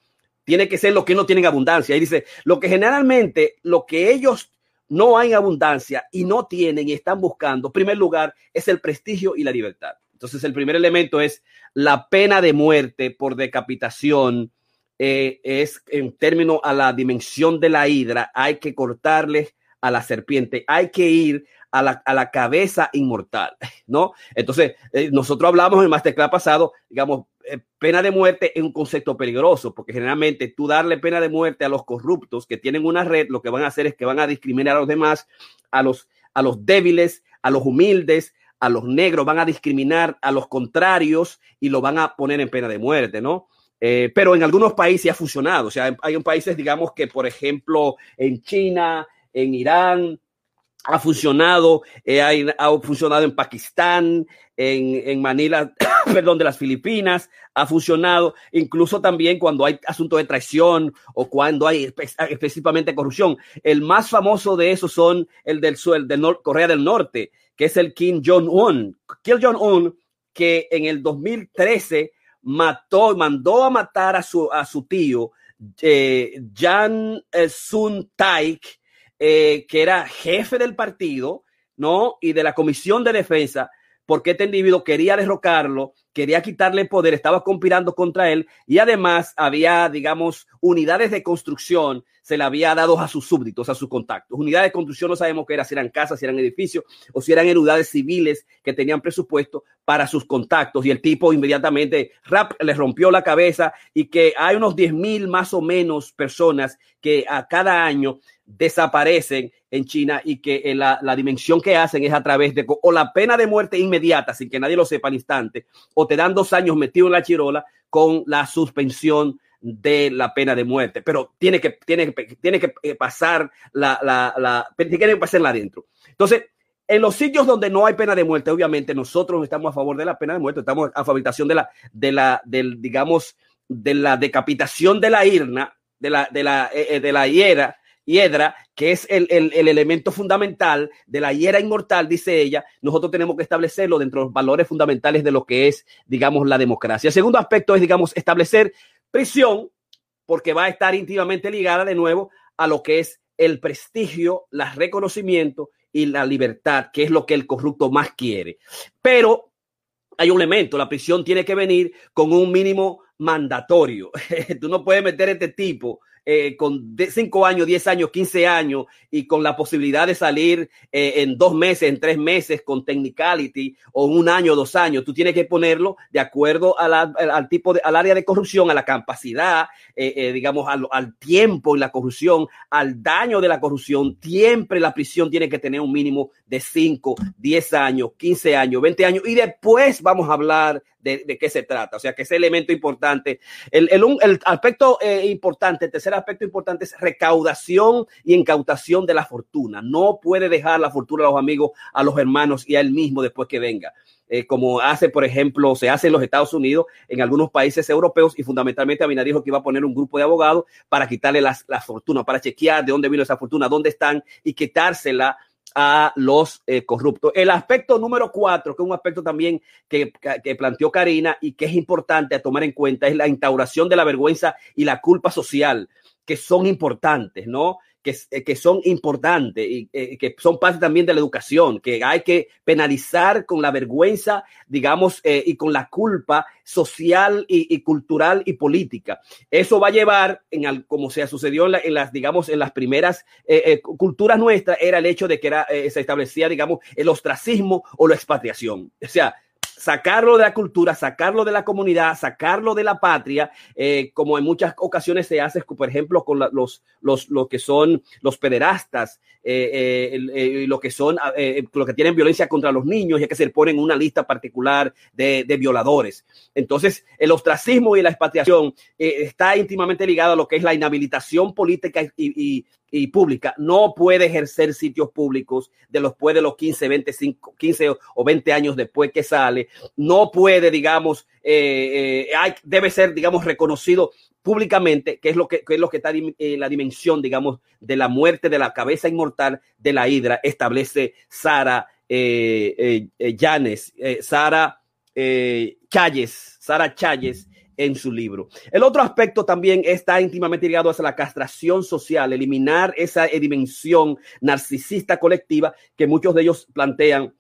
Tiene que ser lo que no tienen abundancia. Y dice, lo que generalmente, lo que ellos no hay abundancia y no tienen y están buscando, en primer lugar, es el prestigio y la libertad. Entonces, el primer elemento es la pena de muerte por decapitación. Eh, es en términos a la dimensión de la hidra, hay que cortarle a la serpiente, hay que ir a la, a la cabeza inmortal, ¿no? Entonces, eh, nosotros hablamos en el Masterclass pasado, digamos, eh, pena de muerte es un concepto peligroso, porque generalmente tú darle pena de muerte a los corruptos que tienen una red, lo que van a hacer es que van a discriminar a los demás, a los, a los débiles, a los humildes, a los negros, van a discriminar a los contrarios y lo van a poner en pena de muerte, ¿no? Eh, pero en algunos países ha funcionado. O sea, hay países, digamos, que por ejemplo en China, en Irán, ha funcionado, eh, ha, funcionado en Pakistán, en, en, Manila, perdón, de las Filipinas, ha funcionado, incluso también cuando hay asuntos de traición o cuando hay específicamente corrupción. El más famoso de esos son el del, el del Corea del Norte, que es el Kim Jong-un. Kim Jong-un, que en el 2013 mató, mandó a matar a su, a su tío, eh, Jan Sun Taik, eh, que era jefe del partido, ¿no? Y de la Comisión de Defensa, porque este individuo quería derrocarlo, quería quitarle poder, estaba conspirando contra él y además había, digamos, unidades de construcción, se le había dado a sus súbditos, a sus contactos. Unidades de construcción no sabemos qué era, si eran casas, si eran edificios o si eran unidades civiles que tenían presupuesto para sus contactos y el tipo inmediatamente rap le rompió la cabeza y que hay unos 10 mil más o menos personas que a cada año desaparecen en China y que la, la, dimensión que hacen es a través de o la pena de muerte inmediata sin que nadie lo sepa al instante o te dan dos años metido en la chirola con la suspensión de la pena de muerte, pero tiene que, tiene, tiene que eh, pasar la, la, la, tiene que pasarla adentro. Entonces, en los sitios donde no hay pena de muerte, obviamente nosotros estamos a favor de la pena de muerte, estamos a favor de la, de la, del, digamos, de la decapitación de la irna, de la, de la, eh, eh, de la hiera, hiedra, que es el, el, el, elemento fundamental de la hiera inmortal, dice ella, nosotros tenemos que establecerlo dentro de los valores fundamentales de lo que es, digamos, la democracia. El segundo aspecto es, digamos, establecer prisión, porque va a estar íntimamente ligada de nuevo a lo que es el prestigio, el reconocimiento y la libertad, que es lo que el corrupto más quiere. Pero hay un elemento, la prisión tiene que venir con un mínimo mandatorio. Tú no puedes meter este tipo eh, con 5 años, 10 años, 15 años y con la posibilidad de salir eh, en dos meses, en tres meses con technicality o un año, dos años. Tú tienes que ponerlo de acuerdo al tipo de, al área de corrupción, a la capacidad, eh, digamos, al, al, tiempo y la corrupción, al daño de la corrupción. Siempre la prisión tiene que tener un mínimo de 5, 10 años, 15 años, 20 años y después vamos a hablar de, qué se trata. O sea, que ese elemento importante. El, el, aspecto eh, importante, el tercer aspecto importante es recaudación y incautación de la fortuna. No puede dejar la fortuna a los amigos, a los hermanos y a él mismo después que venga. Eh, como hace, por ejemplo, se hace en los Estados Unidos, en algunos países europeos, y fundamentalmente Abinader dijo que iba a poner un grupo de abogados para quitarle las, la fortuna, para chequear de dónde vino esa fortuna, dónde están y quitársela a los eh, corruptos. El aspecto número cuatro, que es un aspecto también que, que, planteó Karina y que es importante a tomar en cuenta, es la instauración de la vergüenza y la culpa social, que son importantes, ¿no? Eh, que, son importantes y eh, que son parte también de la educación, que hay que penalizar con la vergüenza, digamos, eh, y con la culpa social y, cultural y política. Eso va a llevar, en como se sucedió en, las, digamos, en las primeras culturas nuestras, era el hecho de que era, se establecía, digamos, el ostracismo o la expatriación. O sea, sacarlo de la cultura, sacarlo de la comunidad, sacarlo de la patria, eh, como en muchas ocasiones se hace, por ejemplo, con los, los, lo que son los pederastas, eh, eh, lo que son, lo que tienen violencia contra los niños, ya que se ponen una lista particular de, de violadores. Entonces, el ostracismo y la expatriación está íntimamente ligado a lo que es la inhabilitación política y, y, y pública. No puede ejercer sitios públicos de los después de los 15, 25, 15 o 20 años después que sale, no puede, digamos, eh, eh, hay, debe ser, digamos, reconocido públicamente, que es lo que, que es lo que está eh, la dimensión, digamos, de la muerte de la cabeza inmortal de la hidra, establece Sara Llanes, Sara Chayes, Sara Chayes en su libro. El otro aspecto también está íntimamente ligado a la castración social, eliminar esa dimensión narcisista colectiva que muchos de ellos plantean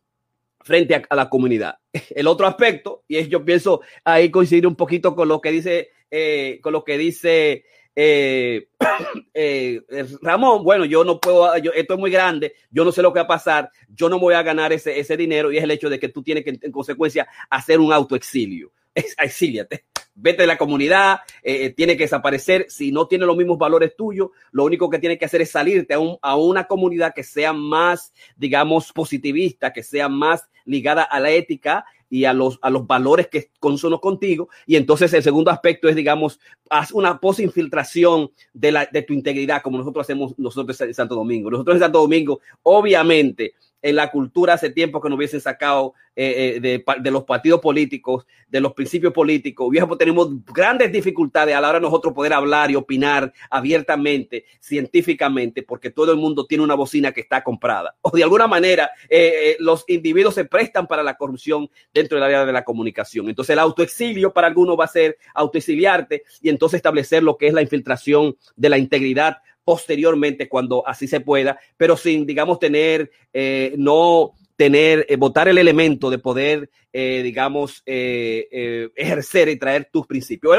frente a, la comunidad. El otro aspecto, y es yo pienso ahí coincidir un poquito con lo que dice, eh, con lo que dice eh, eh, Ramón, bueno, yo no puedo, yo, esto es muy grande, yo no sé lo que va a pasar, yo no voy a ganar ese, ese dinero y es el hecho de que tú tienes que en consecuencia hacer un autoexilio. Exíliate vete de la comunidad, eh, eh, tiene que desaparecer. Si no tiene los mismos valores tuyos, lo único que tiene que hacer es salirte a, a una comunidad que sea más, digamos, positivista, que sea más ligada a la ética y a los, a los valores que consono contigo. Y entonces el segundo aspecto es, digamos, haz una posinfiltración de, la, de tu integridad, como nosotros hacemos nosotros en Santo Domingo. Nosotros en Santo Domingo, obviamente, en la cultura hace tiempo que nos hubiesen sacado eh, eh, de, los partidos políticos, de los principios políticos. Tenemos grandes dificultades a la hora de nosotros poder hablar y opinar abiertamente, científicamente, porque todo el mundo tiene una bocina que está comprada. O de alguna manera, eh, los individuos se prestan para la corrupción dentro del área de la comunicación. Entonces, el autoexilio para algunos va a ser autoexiliarte y entonces establecer lo que es la infiltración de la integridad posteriormente cuando así se pueda, pero sin, digamos, tener, eh, no tener, eh, votar el elemento de poder, eh, digamos, eh, eh, ejercer y traer tus principios.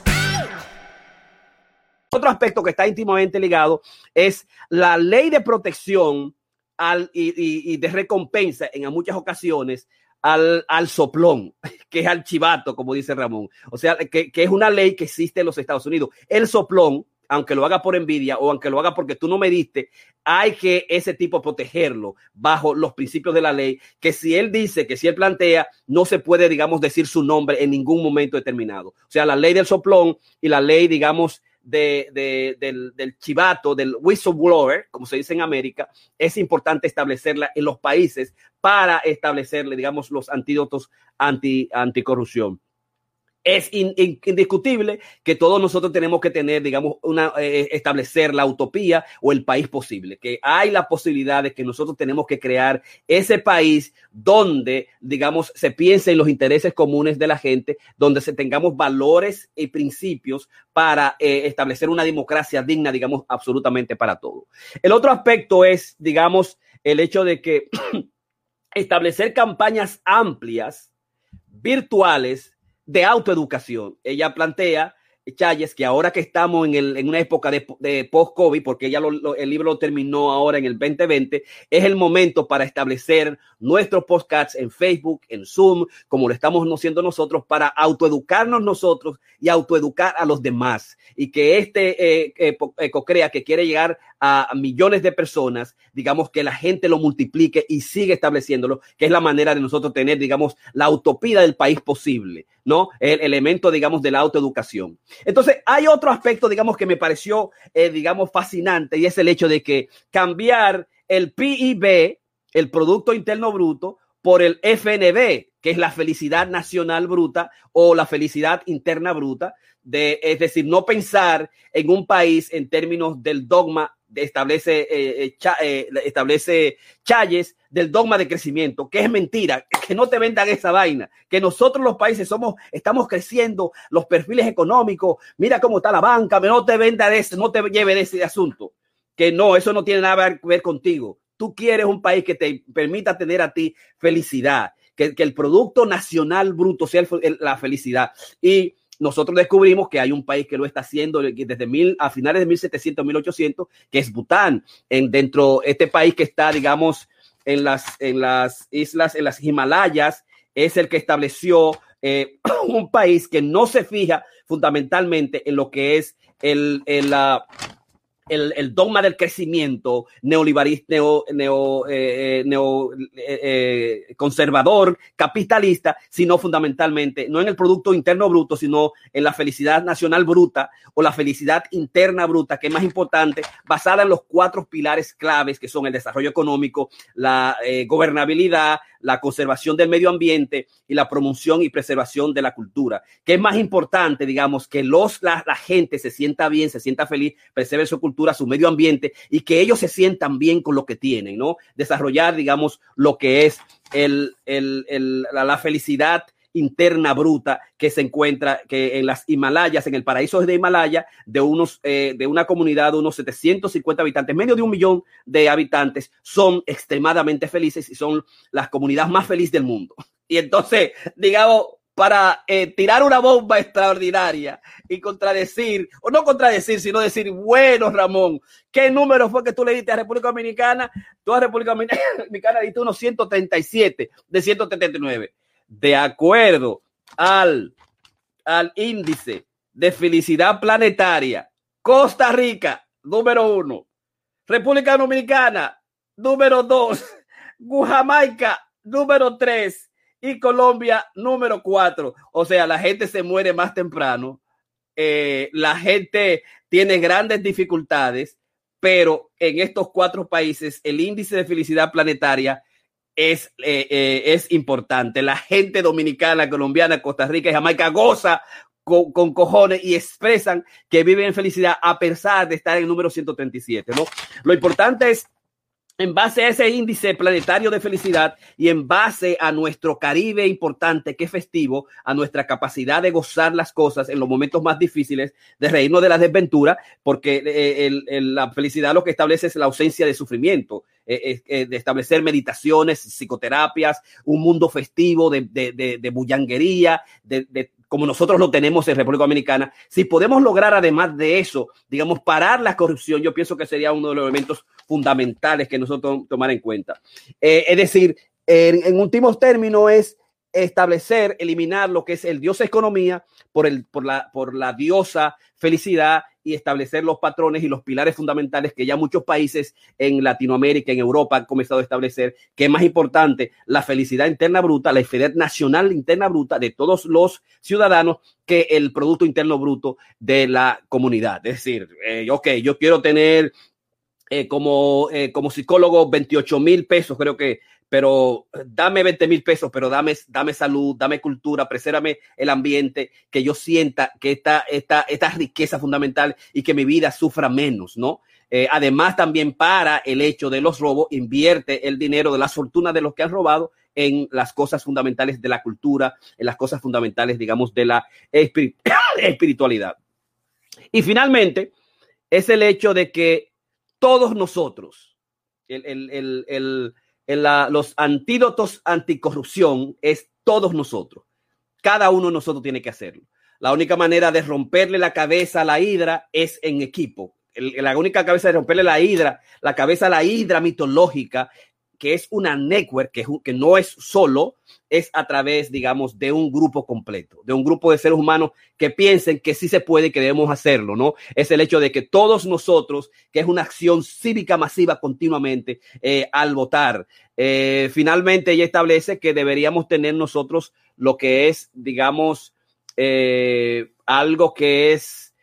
Otro aspecto que está íntimamente ligado es la ley de protección al, y, de recompensa en muchas ocasiones al, al, soplón, que es al chivato, como dice Ramón. O sea, que, que, es una ley que existe en los Estados Unidos. El soplón, aunque lo haga por envidia o aunque lo haga porque tú no me diste, hay que ese tipo protegerlo bajo los principios de la ley, que si él dice, que si él plantea, no se puede, digamos, decir su nombre en ningún momento determinado. O sea, la ley del soplón y la ley, digamos, de, de, del, del, chivato, del whistleblower, como se dice en América, es importante establecerla en los países para establecerle, digamos, los antídotos anti, anticorrupción es indiscutible que todos nosotros tenemos que tener, digamos, una, eh, establecer la utopía o el país posible, que hay la posibilidad de que nosotros tenemos que crear ese país donde, digamos, se piense en los intereses comunes de la gente, donde se tengamos valores y principios para eh, establecer una democracia digna, digamos, absolutamente para todo. El otro aspecto es, digamos, el hecho de que establecer campañas amplias, virtuales, de autoeducación. Ella plantea, Chayes, que ahora que estamos en, el, en una época de, de post-COVID, porque ella lo, el libro lo terminó ahora en el 2020, es el momento para establecer nuestros podcasts en Facebook, en Zoom, como lo estamos haciendo nosotros, para autoeducarnos nosotros y autoeducar a los demás. Y que este eh, eh, Ecocrea, que quiere llegar a millones de personas, digamos que la gente lo multiplique y sigue estableciéndolo, que es la manera de nosotros tener, digamos, la utopía del país posible, ¿no? El elemento, digamos, de la autoeducación. Entonces, hay otro aspecto, digamos, que me pareció, eh, digamos, fascinante y es el hecho de que cambiar el PIB, el Producto Interno Bruto, por el FNB, que es la felicidad nacional bruta o la felicidad interna bruta, de, es decir, no pensar en un país en términos del dogma establece, eh, eh, eh, establece Chayes del dogma de crecimiento, que es mentira, que no te vendan esa vaina, que nosotros los países somos, estamos creciendo, los perfiles económicos, mira cómo está la banca, no te venda de ese, no te lleve de ese asunto, que no, eso no tiene nada que ver contigo. Tú quieres un país que te permita tener a ti felicidad, que, el producto nacional bruto sea la felicidad. Y nosotros descubrimos que hay un país que lo está haciendo desde mil, a finales de 1700, 1800, que es Bután, en dentro este país que está, digamos, en las, en las islas, en las Himalayas, es el que estableció eh, un país que no se fija fundamentalmente en lo que es el, el la, el, dogma del crecimiento neoliberista, neo, neo, eh, eh, eh, conservador, capitalista, sino fundamentalmente, no en el Producto Interno Bruto, sino en la felicidad nacional bruta o la felicidad interna bruta, que es más importante, basada en los cuatro pilares claves que son el desarrollo económico, la gobernabilidad, la conservación del medio ambiente y la promoción y preservación de la cultura. que es más importante, digamos, que los, la, gente se sienta bien, se sienta feliz, preserve su cultura, su medio ambiente y que ellos se sientan bien con lo que tienen, ¿no? Desarrollar, digamos, lo que es el, el, el, la, la felicidad interna bruta que se encuentra que en las Himalayas, en el paraíso de Himalaya, de, unos, eh, de una comunidad de unos 750 habitantes, medio de un millón de habitantes, son extremadamente felices y son las comunidades más felices del mundo. Y entonces, digamos, para eh, tirar una bomba extraordinaria y contradecir, o no contradecir, sino decir, bueno, Ramón, ¿qué número fue que tú le diste a República Dominicana? Tú a República Dominicana diste unos 137 de 179 de acuerdo al, al índice de felicidad planetaria, Costa Rica, número uno, República Dominicana, número dos, Jamaica, número tres, y Colombia, número cuatro. O sea, la gente se muere más temprano, eh, la gente tiene grandes dificultades, pero en estos cuatro países el índice de felicidad planetaria es, eh, eh, es importante. La gente dominicana, colombiana, Costa Rica y Jamaica goza con, cojones y expresan que viven en felicidad a pesar de estar en el número 137, ¿no? Lo importante es en base a ese índice planetario de felicidad y en base a nuestro Caribe importante, que es festivo, a nuestra capacidad de gozar las cosas en los momentos más difíciles, de reírnos de las desventuras, porque eh, la felicidad lo que establece es la ausencia de sufrimiento, eh, eh, de establecer meditaciones, psicoterapias, un mundo festivo de, de, de bullanguería, de, como nosotros lo tenemos en República Dominicana, si podemos lograr además de eso, digamos, parar la corrupción, yo pienso que sería uno de los elementos fundamentales que nosotros tomar en cuenta. Eh, es decir, en, en últimos términos es establecer, eliminar lo que es el dios economía por, el, por, la, por la diosa felicidad y establecer los patrones y los pilares fundamentales que ya muchos países en Latinoamérica, en Europa han comenzado a establecer, que es más importante la felicidad interna bruta, la felicidad nacional interna bruta de todos los ciudadanos que el Producto Interno Bruto de la comunidad. Es decir, eh, yo quiero tener eh, como, eh, como psicólogo 28 mil pesos, creo que pero dame 20 mil pesos, pero dame, dame salud, dame cultura, presérame el ambiente, que yo sienta que esta, esta, esta riqueza fundamental y que mi vida sufra menos, ¿no? Eh, además, también para el hecho de los robos, invierte el dinero de la fortuna de los que han robado en las cosas fundamentales de la cultura, en las cosas fundamentales, digamos, de la espiritualidad. Y finalmente, es el hecho de que todos nosotros, el, el, el los antídotos anticorrupción es todos nosotros. Cada uno de nosotros tiene que hacerlo. La única manera de romperle la cabeza a la hidra es en equipo. la única cabeza de romperle la hidra, la cabeza a la hidra mitológica que es una network, que, no es solo, es a través, digamos, de un grupo completo, de un grupo de seres humanos que piensen que sí se puede que debemos hacerlo, ¿no? Es el hecho de que todos nosotros, que es una acción cívica masiva continuamente eh, al votar, eh, finalmente ella establece que deberíamos tener nosotros lo que es, digamos, eh, algo que es,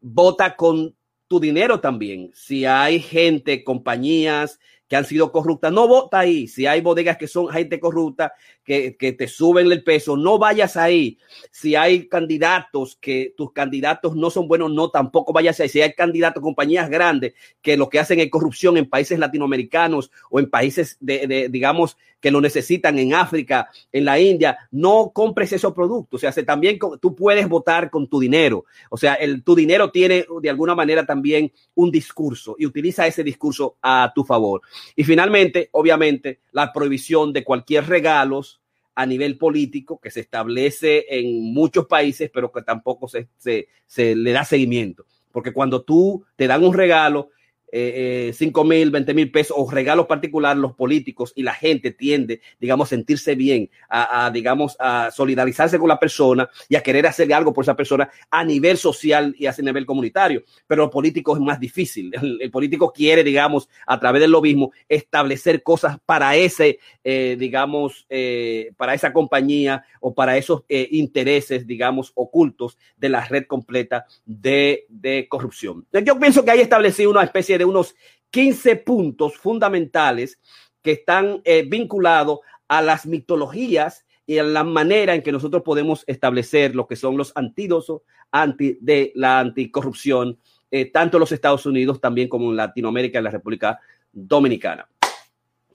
vota con tu dinero también. Si hay gente, compañías, que han sido corruptas. No vota ahí. Si hay bodegas que son gente corrupta, que, que, te suben el peso, no vayas ahí. Si hay candidatos que tus candidatos no son buenos, no tampoco vayas ahí. Si hay candidatos, compañías grandes que lo que hacen es corrupción en países latinoamericanos o en países de, digamos, que lo necesitan en África, en la India, no compres esos productos. O sea, también tú puedes votar con tu dinero. O sea, el, tu dinero tiene de alguna manera también un discurso y utiliza ese discurso a tu favor. Y finalmente, obviamente, la prohibición de cualquier regalos a nivel político que se establece en muchos países, pero que tampoco se, se, se le da seguimiento. Porque cuando tú te dan un regalo, eh, 5 eh, mil, 20 mil pesos o regalos particulares, los políticos y la gente tiende, digamos, sentirse bien, a, digamos, a solidarizarse con la persona y a querer hacer algo por esa persona a nivel social y a nivel comunitario. Pero los políticos es más difícil. El, político quiere, digamos, a través del lobismo, establecer cosas para ese, eh, digamos, eh, para esa compañía o para esos intereses, digamos, ocultos de la red completa de, de corrupción. Yo pienso que hay establecido una especie de unos 15 puntos fundamentales que están eh, vinculados a las mitologías y a la manera en que nosotros podemos establecer lo que son los antídotos anti, de la anticorrupción, eh, tanto en los Estados Unidos también como en Latinoamérica, en la República Dominicana.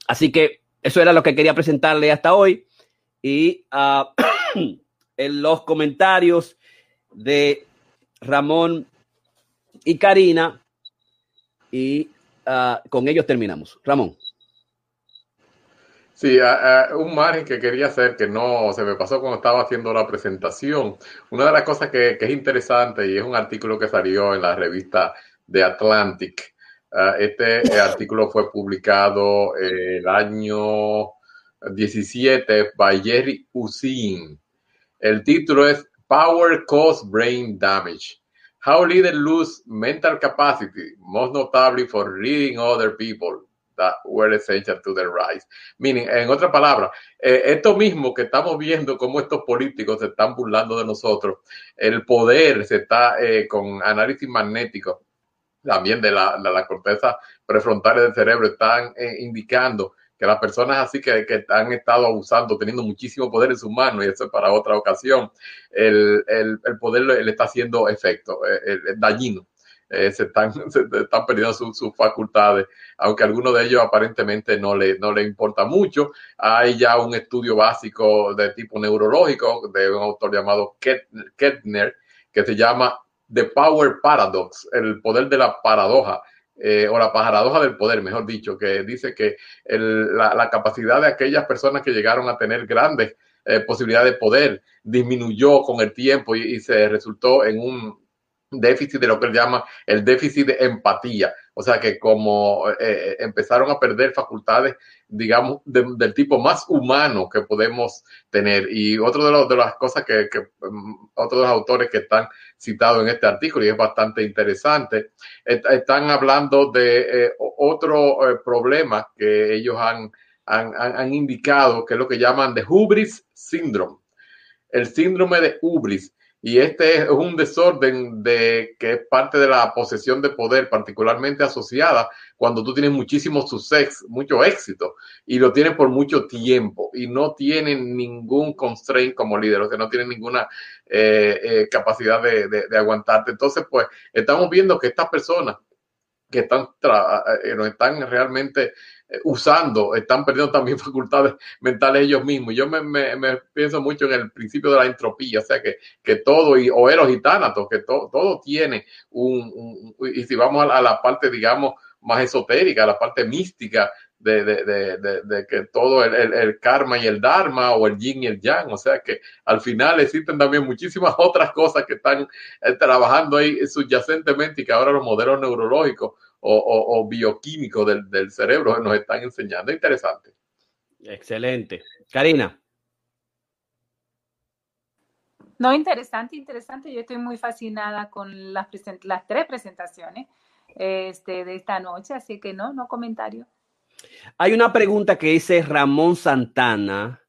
Así que eso era lo que quería presentarle hasta hoy. Y uh, en los comentarios de Ramón y Karina, y uh, con ellos terminamos. Ramón. Sí, uh, un margen que quería hacer que no se me pasó cuando estaba haciendo la presentación. Una de las cosas que, que es interesante y es un artículo que salió en la revista de Atlantic. Uh, este artículo fue publicado el año 17 by Jerry Usin. El título es Power Cause Brain Damage. How leaders lose mental capacity, most notably for reading other people that were essential to their rise. Meaning, en otra palabra, eh, esto mismo que estamos viendo, cómo estos políticos se están burlando de nosotros, el poder se está eh, con análisis magnético, también de la, la corteza prefrontal del cerebro, están eh, indicando que las personas así que, que, han estado abusando, teniendo muchísimo poder en sus manos, y eso es para otra ocasión, el, el, el poder le, está haciendo efecto, eh, el, dañino. Eh, se, están, se están perdiendo sus, facultades, aunque a algunos de ellos aparentemente no le, no le importa mucho. Hay ya un estudio básico de tipo neurológico de un autor llamado Kettner, que se llama The Power Paradox, el poder de la paradoja eh, o la paradoja del poder, mejor dicho, que dice que el, la, la, capacidad de aquellas personas que llegaron a tener grandes eh, posibilidades de poder disminuyó con el tiempo y, y, se resultó en un déficit de lo que él llama el déficit de empatía. O sea que como eh, eh empezaron a perder facultades, digamos, de, del tipo más humano que podemos tener. Y otro de, los, de las cosas que, que um, otro de los autores que están citados en este artículo y es bastante interesante, est están hablando de eh, otro eh, problema que ellos han, han, han indicado, que es lo que llaman de hubris syndrome. El síndrome de hubris y este es un desorden de que es parte de la posesión de poder, particularmente asociada cuando tú tienes muchísimo suceso, mucho éxito, y lo tienes por mucho tiempo, y no tienen ningún constraint como líder, o sea, no tienen ninguna eh, eh, capacidad de, de, de, aguantarte. Entonces, pues, estamos viendo que estas personas que están, eh, no están realmente usando, están perdiendo también facultades mentales ellos mismos. Yo me, me, me, pienso mucho en el principio de la entropía, o sea, que, que todo, y, o eros y tánatos, que to, todo tiene un, y si vamos a, a la parte, digamos, más esotérica, la parte mística de, de, de, de, que todo el, el, el, karma y el dharma o el yin y el yang, o sea que al final existen también muchísimas otras cosas que están eh, trabajando ahí subyacentemente y que ahora los modelos neurológicos o, o, o bioquímicos del, del, cerebro nos están enseñando. Interesante. Excelente. Karina. No, interesante, interesante. Yo estoy muy fascinada con las, las tres presentaciones este, de esta noche, así que no, no comentario. Hay una pregunta que dice Ramón Santana.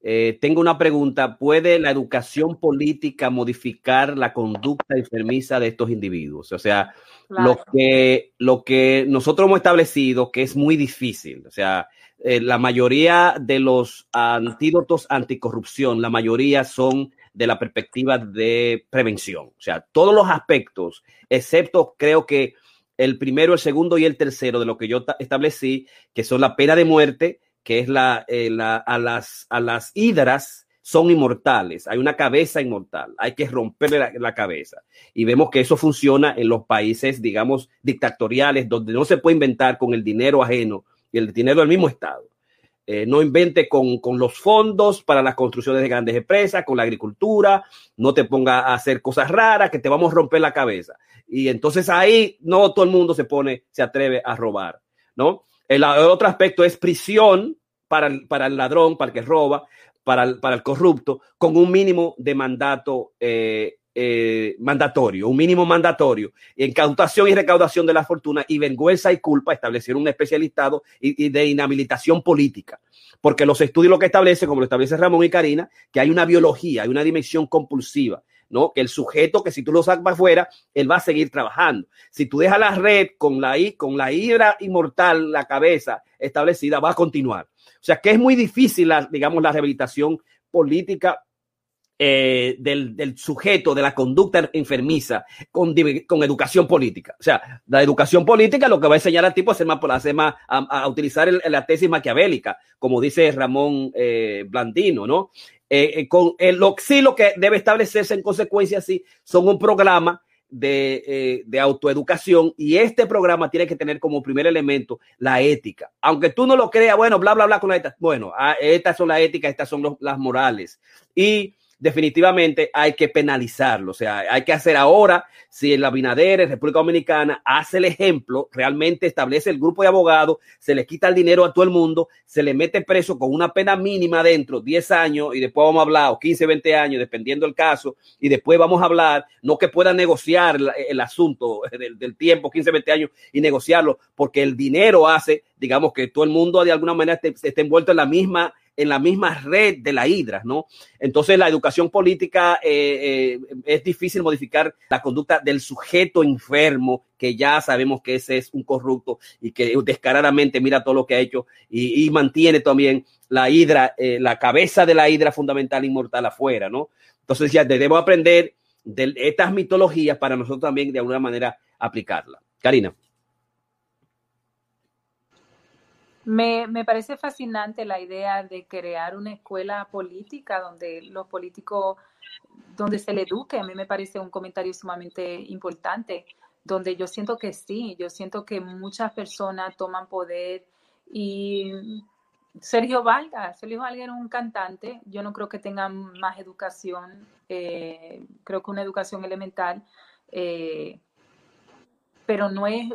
eh, tengo una pregunta. ¿Puede la educación política modificar la conducta enfermiza de estos individuos? O sea, Claro. lo, que, lo que nosotros hemos establecido que es muy difícil. O sea, eh, la mayoría de los antídotos anticorrupción, la mayoría son de la perspectiva de prevención. O sea, todos los aspectos, excepto creo que el primero, el segundo y el tercero de lo que yo ta- establecí, que son la pena de muerte, que es la, eh, a, las, a las hidras son inmortales, hay una cabeza inmortal, hay que romperle la, la cabeza. Y vemos que eso funciona en los países, digamos, dictatoriales, donde no se puede inventar con el dinero ajeno y el dinero del mismo Estado. Eh, no invente con, con los fondos para las construcciones de grandes empresas, con la agricultura, no te ponga a hacer cosas raras que te vamos a romper la cabeza. Y entonces ahí no todo el mundo se pone, se atreve a robar, ¿no? El, otro aspecto es prisión para el, para el ladrón, para el que roba, para el, para el corrupto, con un mínimo de mandato eh, eh, mandatorio, un mínimo mandatorio, incautación y recaudación de la fortuna y vergüenza y culpa, establecer un especial listado y, de inhabilitación política. Porque los estudios lo que establecen, como lo establece Ramón y Karina, que hay una biología, hay una dimensión compulsiva, ¿no? Que el sujeto, que si tú lo sacas afuera, él va a seguir trabajando. Si tú dejas la red con la, con la inmortal, la cabeza establecida, va a continuar. O sea que es muy difícil, la, digamos, la rehabilitación política eh, del, del sujeto, de la conducta enfermiza con, con educación política. O sea, la educación política lo que va a enseñar al tipo a, hacer más, a, hacer más, a, utilizar el- la tesis maquiavélica, como dice Ramón eh, Blandino, ¿no? Eh, eh, con, lo, sí, lo que debe establecerse en consecuencia, sí, son un programa de, de autoeducación y este programa tiene que tener como primer elemento la ética. Aunque tú no lo creas, bueno, bla, bla, bla con la ética. Bueno, ah, estas son las éticas, estas son los- las morales. Y definitivamente hay que penalizarlo. O sea, hay que hacer ahora, si en la Binader, en República Dominicana, hace el ejemplo, realmente establece el grupo de abogados, se le quita el dinero a todo el mundo, se le mete preso con una pena mínima dentro, 10 años, y después vamos a hablar, o 15, 20 años, dependiendo del caso, y después vamos a hablar, no que puedan negociar el, el asunto del, del tiempo, 15, 20 años, y negociarlo, porque el dinero hace, digamos, que todo el mundo de alguna manera esté, esté envuelto en la misma en la misma red de la hidra, ¿no? Entonces la educación política eh, eh, es difícil modificar la conducta del sujeto enfermo, que ya sabemos que ese es un corrupto y que descaradamente mira todo lo que ha hecho y, mantiene también la hidra, eh, la cabeza de la hidra fundamental inmortal afuera, ¿no? Entonces ya debemos aprender de estas mitologías para nosotros también de alguna manera aplicarla. Karina. Me, me parece fascinante la idea de crear una escuela política donde los políticos, donde se le eduque. A mí me parece un comentario sumamente importante, donde yo siento que sí, yo siento que muchas personas toman poder y Sergio Valga, Sergio Valga era un cantante, yo no creo que tenga más educación, eh, creo que una educación elemental, eh, pero no es,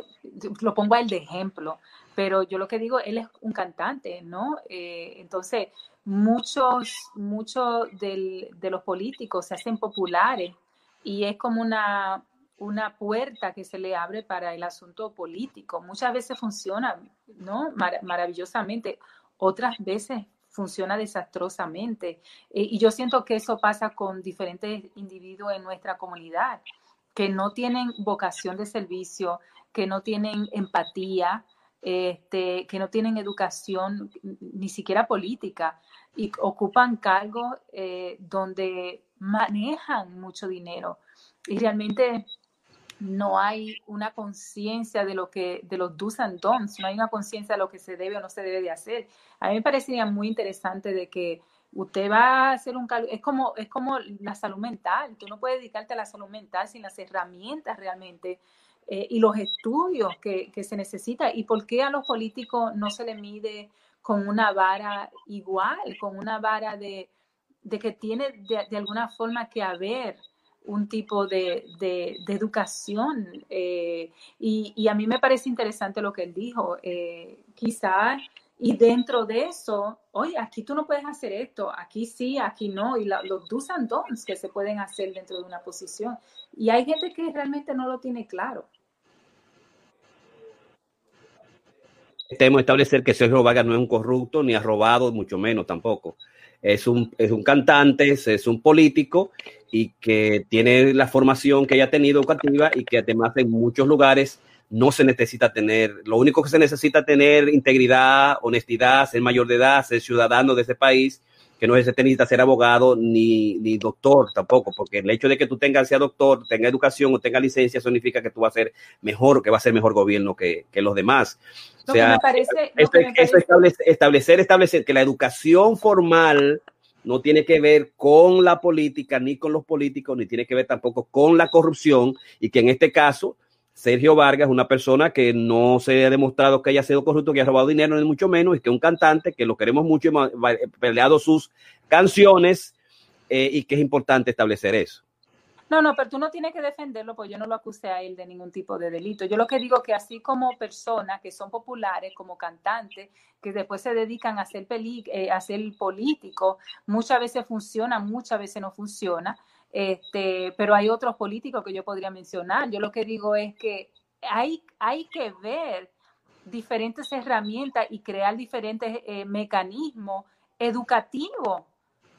lo pongo a de ejemplo, pero yo lo que digo, él es un cantante, ¿no? Eh, entonces, muchos, muchos de los políticos se hacen populares y es como una, una puerta que se le abre para el asunto político. Muchas veces funciona, ¿no? Mar maravillosamente, otras veces funciona desastrosamente. Eh, y yo siento que eso pasa con diferentes individuos en nuestra comunidad, que no tienen vocación de servicio, que no tienen empatía, este, que no tienen educación ni siquiera política y ocupan cargos eh, donde manejan mucho dinero y realmente no hay una conciencia de lo que de los do's and don'ts, no hay una conciencia de lo que se debe o no se debe de hacer. A mí me parecía muy interesante de que usted va a hacer un es como, es como la salud mental, tú no puedes dedicarte a la salud mental sin las herramientas realmente eh, y los estudios que, que, se necesita y por qué a los políticos no se le mide con una vara igual, con una vara de, de que tiene de, de, alguna forma que haber un tipo de, de, de educación. Eh, y, y, a mí me parece interesante lo que él dijo. Eh, quizás, y dentro de eso, oye, aquí tú no puedes hacer esto, aquí sí, aquí no, y la, los do's and don'ts que se pueden hacer dentro de una posición. Y hay gente que realmente no lo tiene claro. Debemos establecer que Sergio Vargas no es un corrupto, ni ha robado, mucho menos tampoco. es un, es un cantante, es, es un político y que tiene la formación que haya tenido educativa y que además en muchos lugares no se necesita tener, lo único que se necesita tener integridad, honestidad, ser mayor de edad, ser ciudadano de ese país, que no se necesita ser abogado ni, ni doctor tampoco, porque el hecho de que tú tengas, sea doctor, tenga educación o tenga licencia, significa que tú vas a ser mejor, que va a ser mejor gobierno que, que los demás. O sea, esto, esto establece, establecer, establecer que la educación formal no tiene que ver con la política ni con los políticos, ni tiene que ver tampoco con la corrupción y que en este caso Sergio Vargas es una persona que no se ha demostrado que haya sido corrupto, que haya robado dinero, ni mucho menos, y que es un cantante que lo queremos mucho, hemos peleado sus canciones eh, y que es importante establecer eso. No, no, pero tú no tienes que defenderlo, pues yo no lo acusé a él de ningún tipo de delito. Yo lo que digo que así como personas que son populares, como cantantes, que después se dedican a ser, peli eh, a ser políticos, muchas veces funciona, muchas veces no funciona. Este, pero hay otros políticos que yo podría mencionar. Yo lo que digo es que hay, hay que ver diferentes herramientas y crear diferentes eh, mecanismos educativos,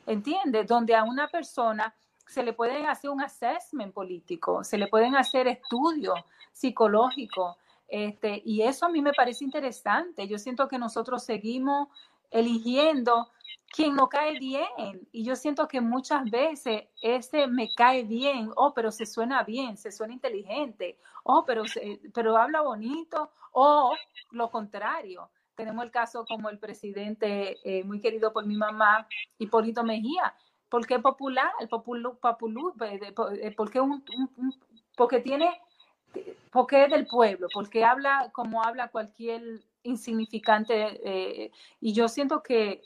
¿entiendes? Donde a una persona se le pueden hacer un assessment político, se le pueden hacer estudios psicológicos, este, y eso a mí me parece interesante. Yo siento que nosotros seguimos eligiendo quien no cae bien. Y yo siento que muchas veces ese me cae bien, oh, pero se suena bien, se suena inteligente, oh, pero, pero habla bonito, o lo contrario. Tenemos el caso como el presidente eh, muy querido por mi mamá, Hipólito Mejía, porque es popular, populú, populú, porque, un, porque tiene, porque es del pueblo, porque habla como habla cualquier insignificante, eh, y yo siento que,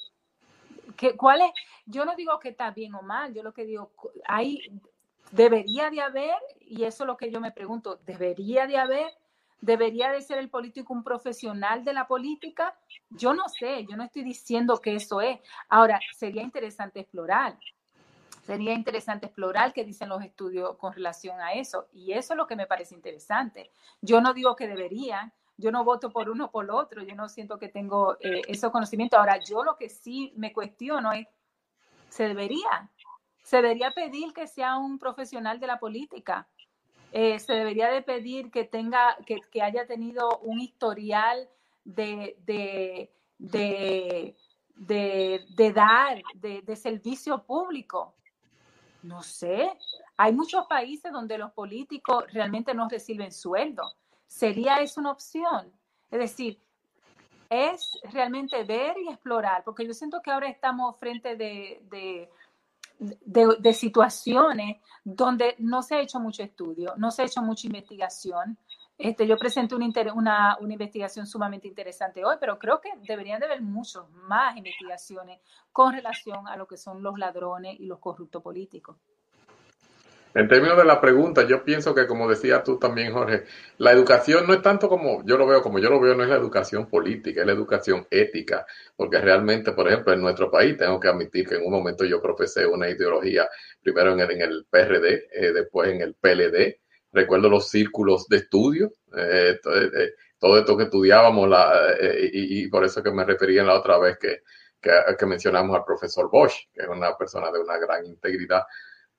que, ¿cuál es? Yo no digo que está bien o mal, yo lo que digo, hay, debería de haber, y eso es lo que yo me pregunto, ¿debería de haber ¿Debería de ser el político un profesional de la política? Yo no sé, yo no estoy diciendo que eso es. Ahora, sería interesante explorar. Sería interesante explorar qué dicen los estudios con relación a eso. Y eso es lo que me parece interesante. Yo no digo que debería, yo no voto por uno o por otro, yo no siento que tengo eh, esos conocimientos. Ahora, yo lo que sí me cuestiono es, ¿se debería? ¿Se debería pedir que sea un profesional de la política? Eh, se debería de pedir que tenga, que, que haya tenido un historial de, de, de, de dar, de, servicio público. No sé, hay muchos países donde los políticos realmente no reciben sueldo. ¿Sería eso una opción? Es decir, es realmente ver y explorar, porque yo siento que ahora estamos frente de, de, situaciones donde no se ha hecho mucho estudio, no se ha hecho mucha investigación. Este, yo presenté una, una, investigación sumamente interesante hoy, pero creo que deberían de haber muchas más investigaciones con relación a lo que son los ladrones y los corruptos políticos. En términos de la pregunta, yo pienso que como decía tú también, Jorge, la educación no es tanto como yo lo veo, como yo lo veo, no es la educación política, es la educación ética, porque realmente, por ejemplo, en nuestro país tengo que admitir que en un momento yo profesé una ideología, primero en el, en el PRD, eh, después en el PLD, recuerdo los círculos de estudio, eh, eh, todo, esto que estudiábamos, la, y, por eso que me refería en la otra vez que, que mencionamos al profesor Bosch, que es una persona de una gran integridad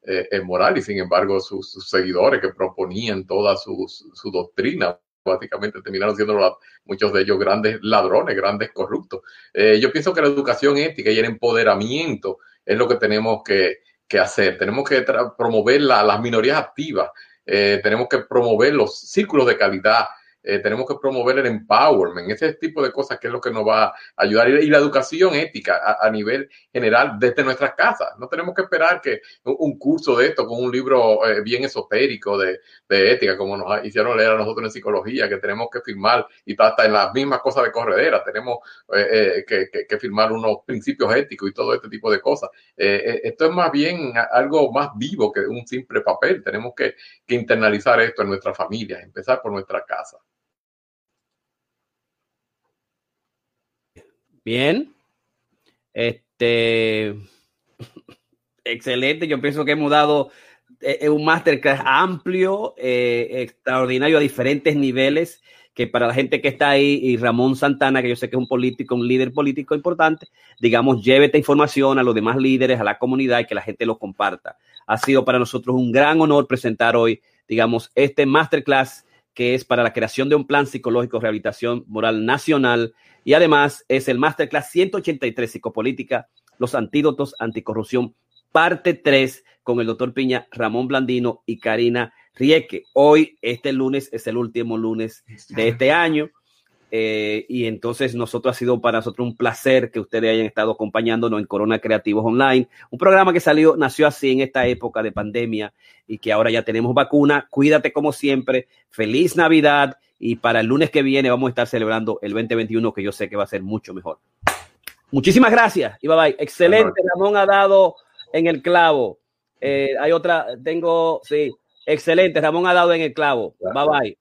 eh, moral y sin embargo sus, seguidores que proponían toda su, su, doctrina básicamente terminaron siendo muchos de ellos grandes ladrones, grandes corruptos. Eh, yo pienso que la educación ética y el empoderamiento es lo que tenemos que, que hacer. Tenemos que promover la, las minorías activas, eh, tenemos que promover los círculos de calidad, eh, tenemos que promover el empowerment, ese tipo de cosas que es lo que nos va a ayudar. Y, la educación ética a, nivel general desde nuestras casas. No tenemos que esperar que un, curso de esto con un libro eh, bien esotérico de, ética, como nos hicieron leer a nosotros en psicología, que tenemos que firmar y hasta en las mismas cosas de corredera, tenemos eh, que, que, firmar unos principios éticos y todo este tipo de cosas. esto es más bien algo más vivo que un simple papel. Tenemos que, que internalizar esto en nuestras familias, empezar por nuestra casa. Bien. Este. Excelente. Yo pienso que hemos dado eh, un masterclass amplio, eh, extraordinario a diferentes niveles que para la gente que está ahí y Ramón Santana, que yo sé que es un político, un líder político importante, digamos, lleve esta información a los demás líderes, a la comunidad y que la gente lo comparta. Ha sido para nosotros un gran honor presentar hoy, digamos, este masterclass que es para la creación de un plan psicológico de rehabilitación moral nacional y además es el masterclass 183 psicopolítica, los antídotos anticorrupción, parte 3 con el doctor Piña, Ramón Blandino y Karina Rieke. Hoy, este lunes, es el último lunes de este año. Eh, y entonces nosotros ha sido para nosotros un placer que ustedes hayan estado acompañándonos en Corona Creativos Online, un programa que salió, nació así en esta época de pandemia y que ahora ya tenemos vacuna. Cuídate como siempre, feliz Navidad y para el lunes que viene vamos a estar celebrando el 2021 que yo sé que va a ser mucho mejor. Muchísimas gracias y bye bye. Excelente, Ramón ha dado en el clavo. Eh, hay otra, tengo, sí, excelente, Ramón ha dado en el clavo. Bye bye.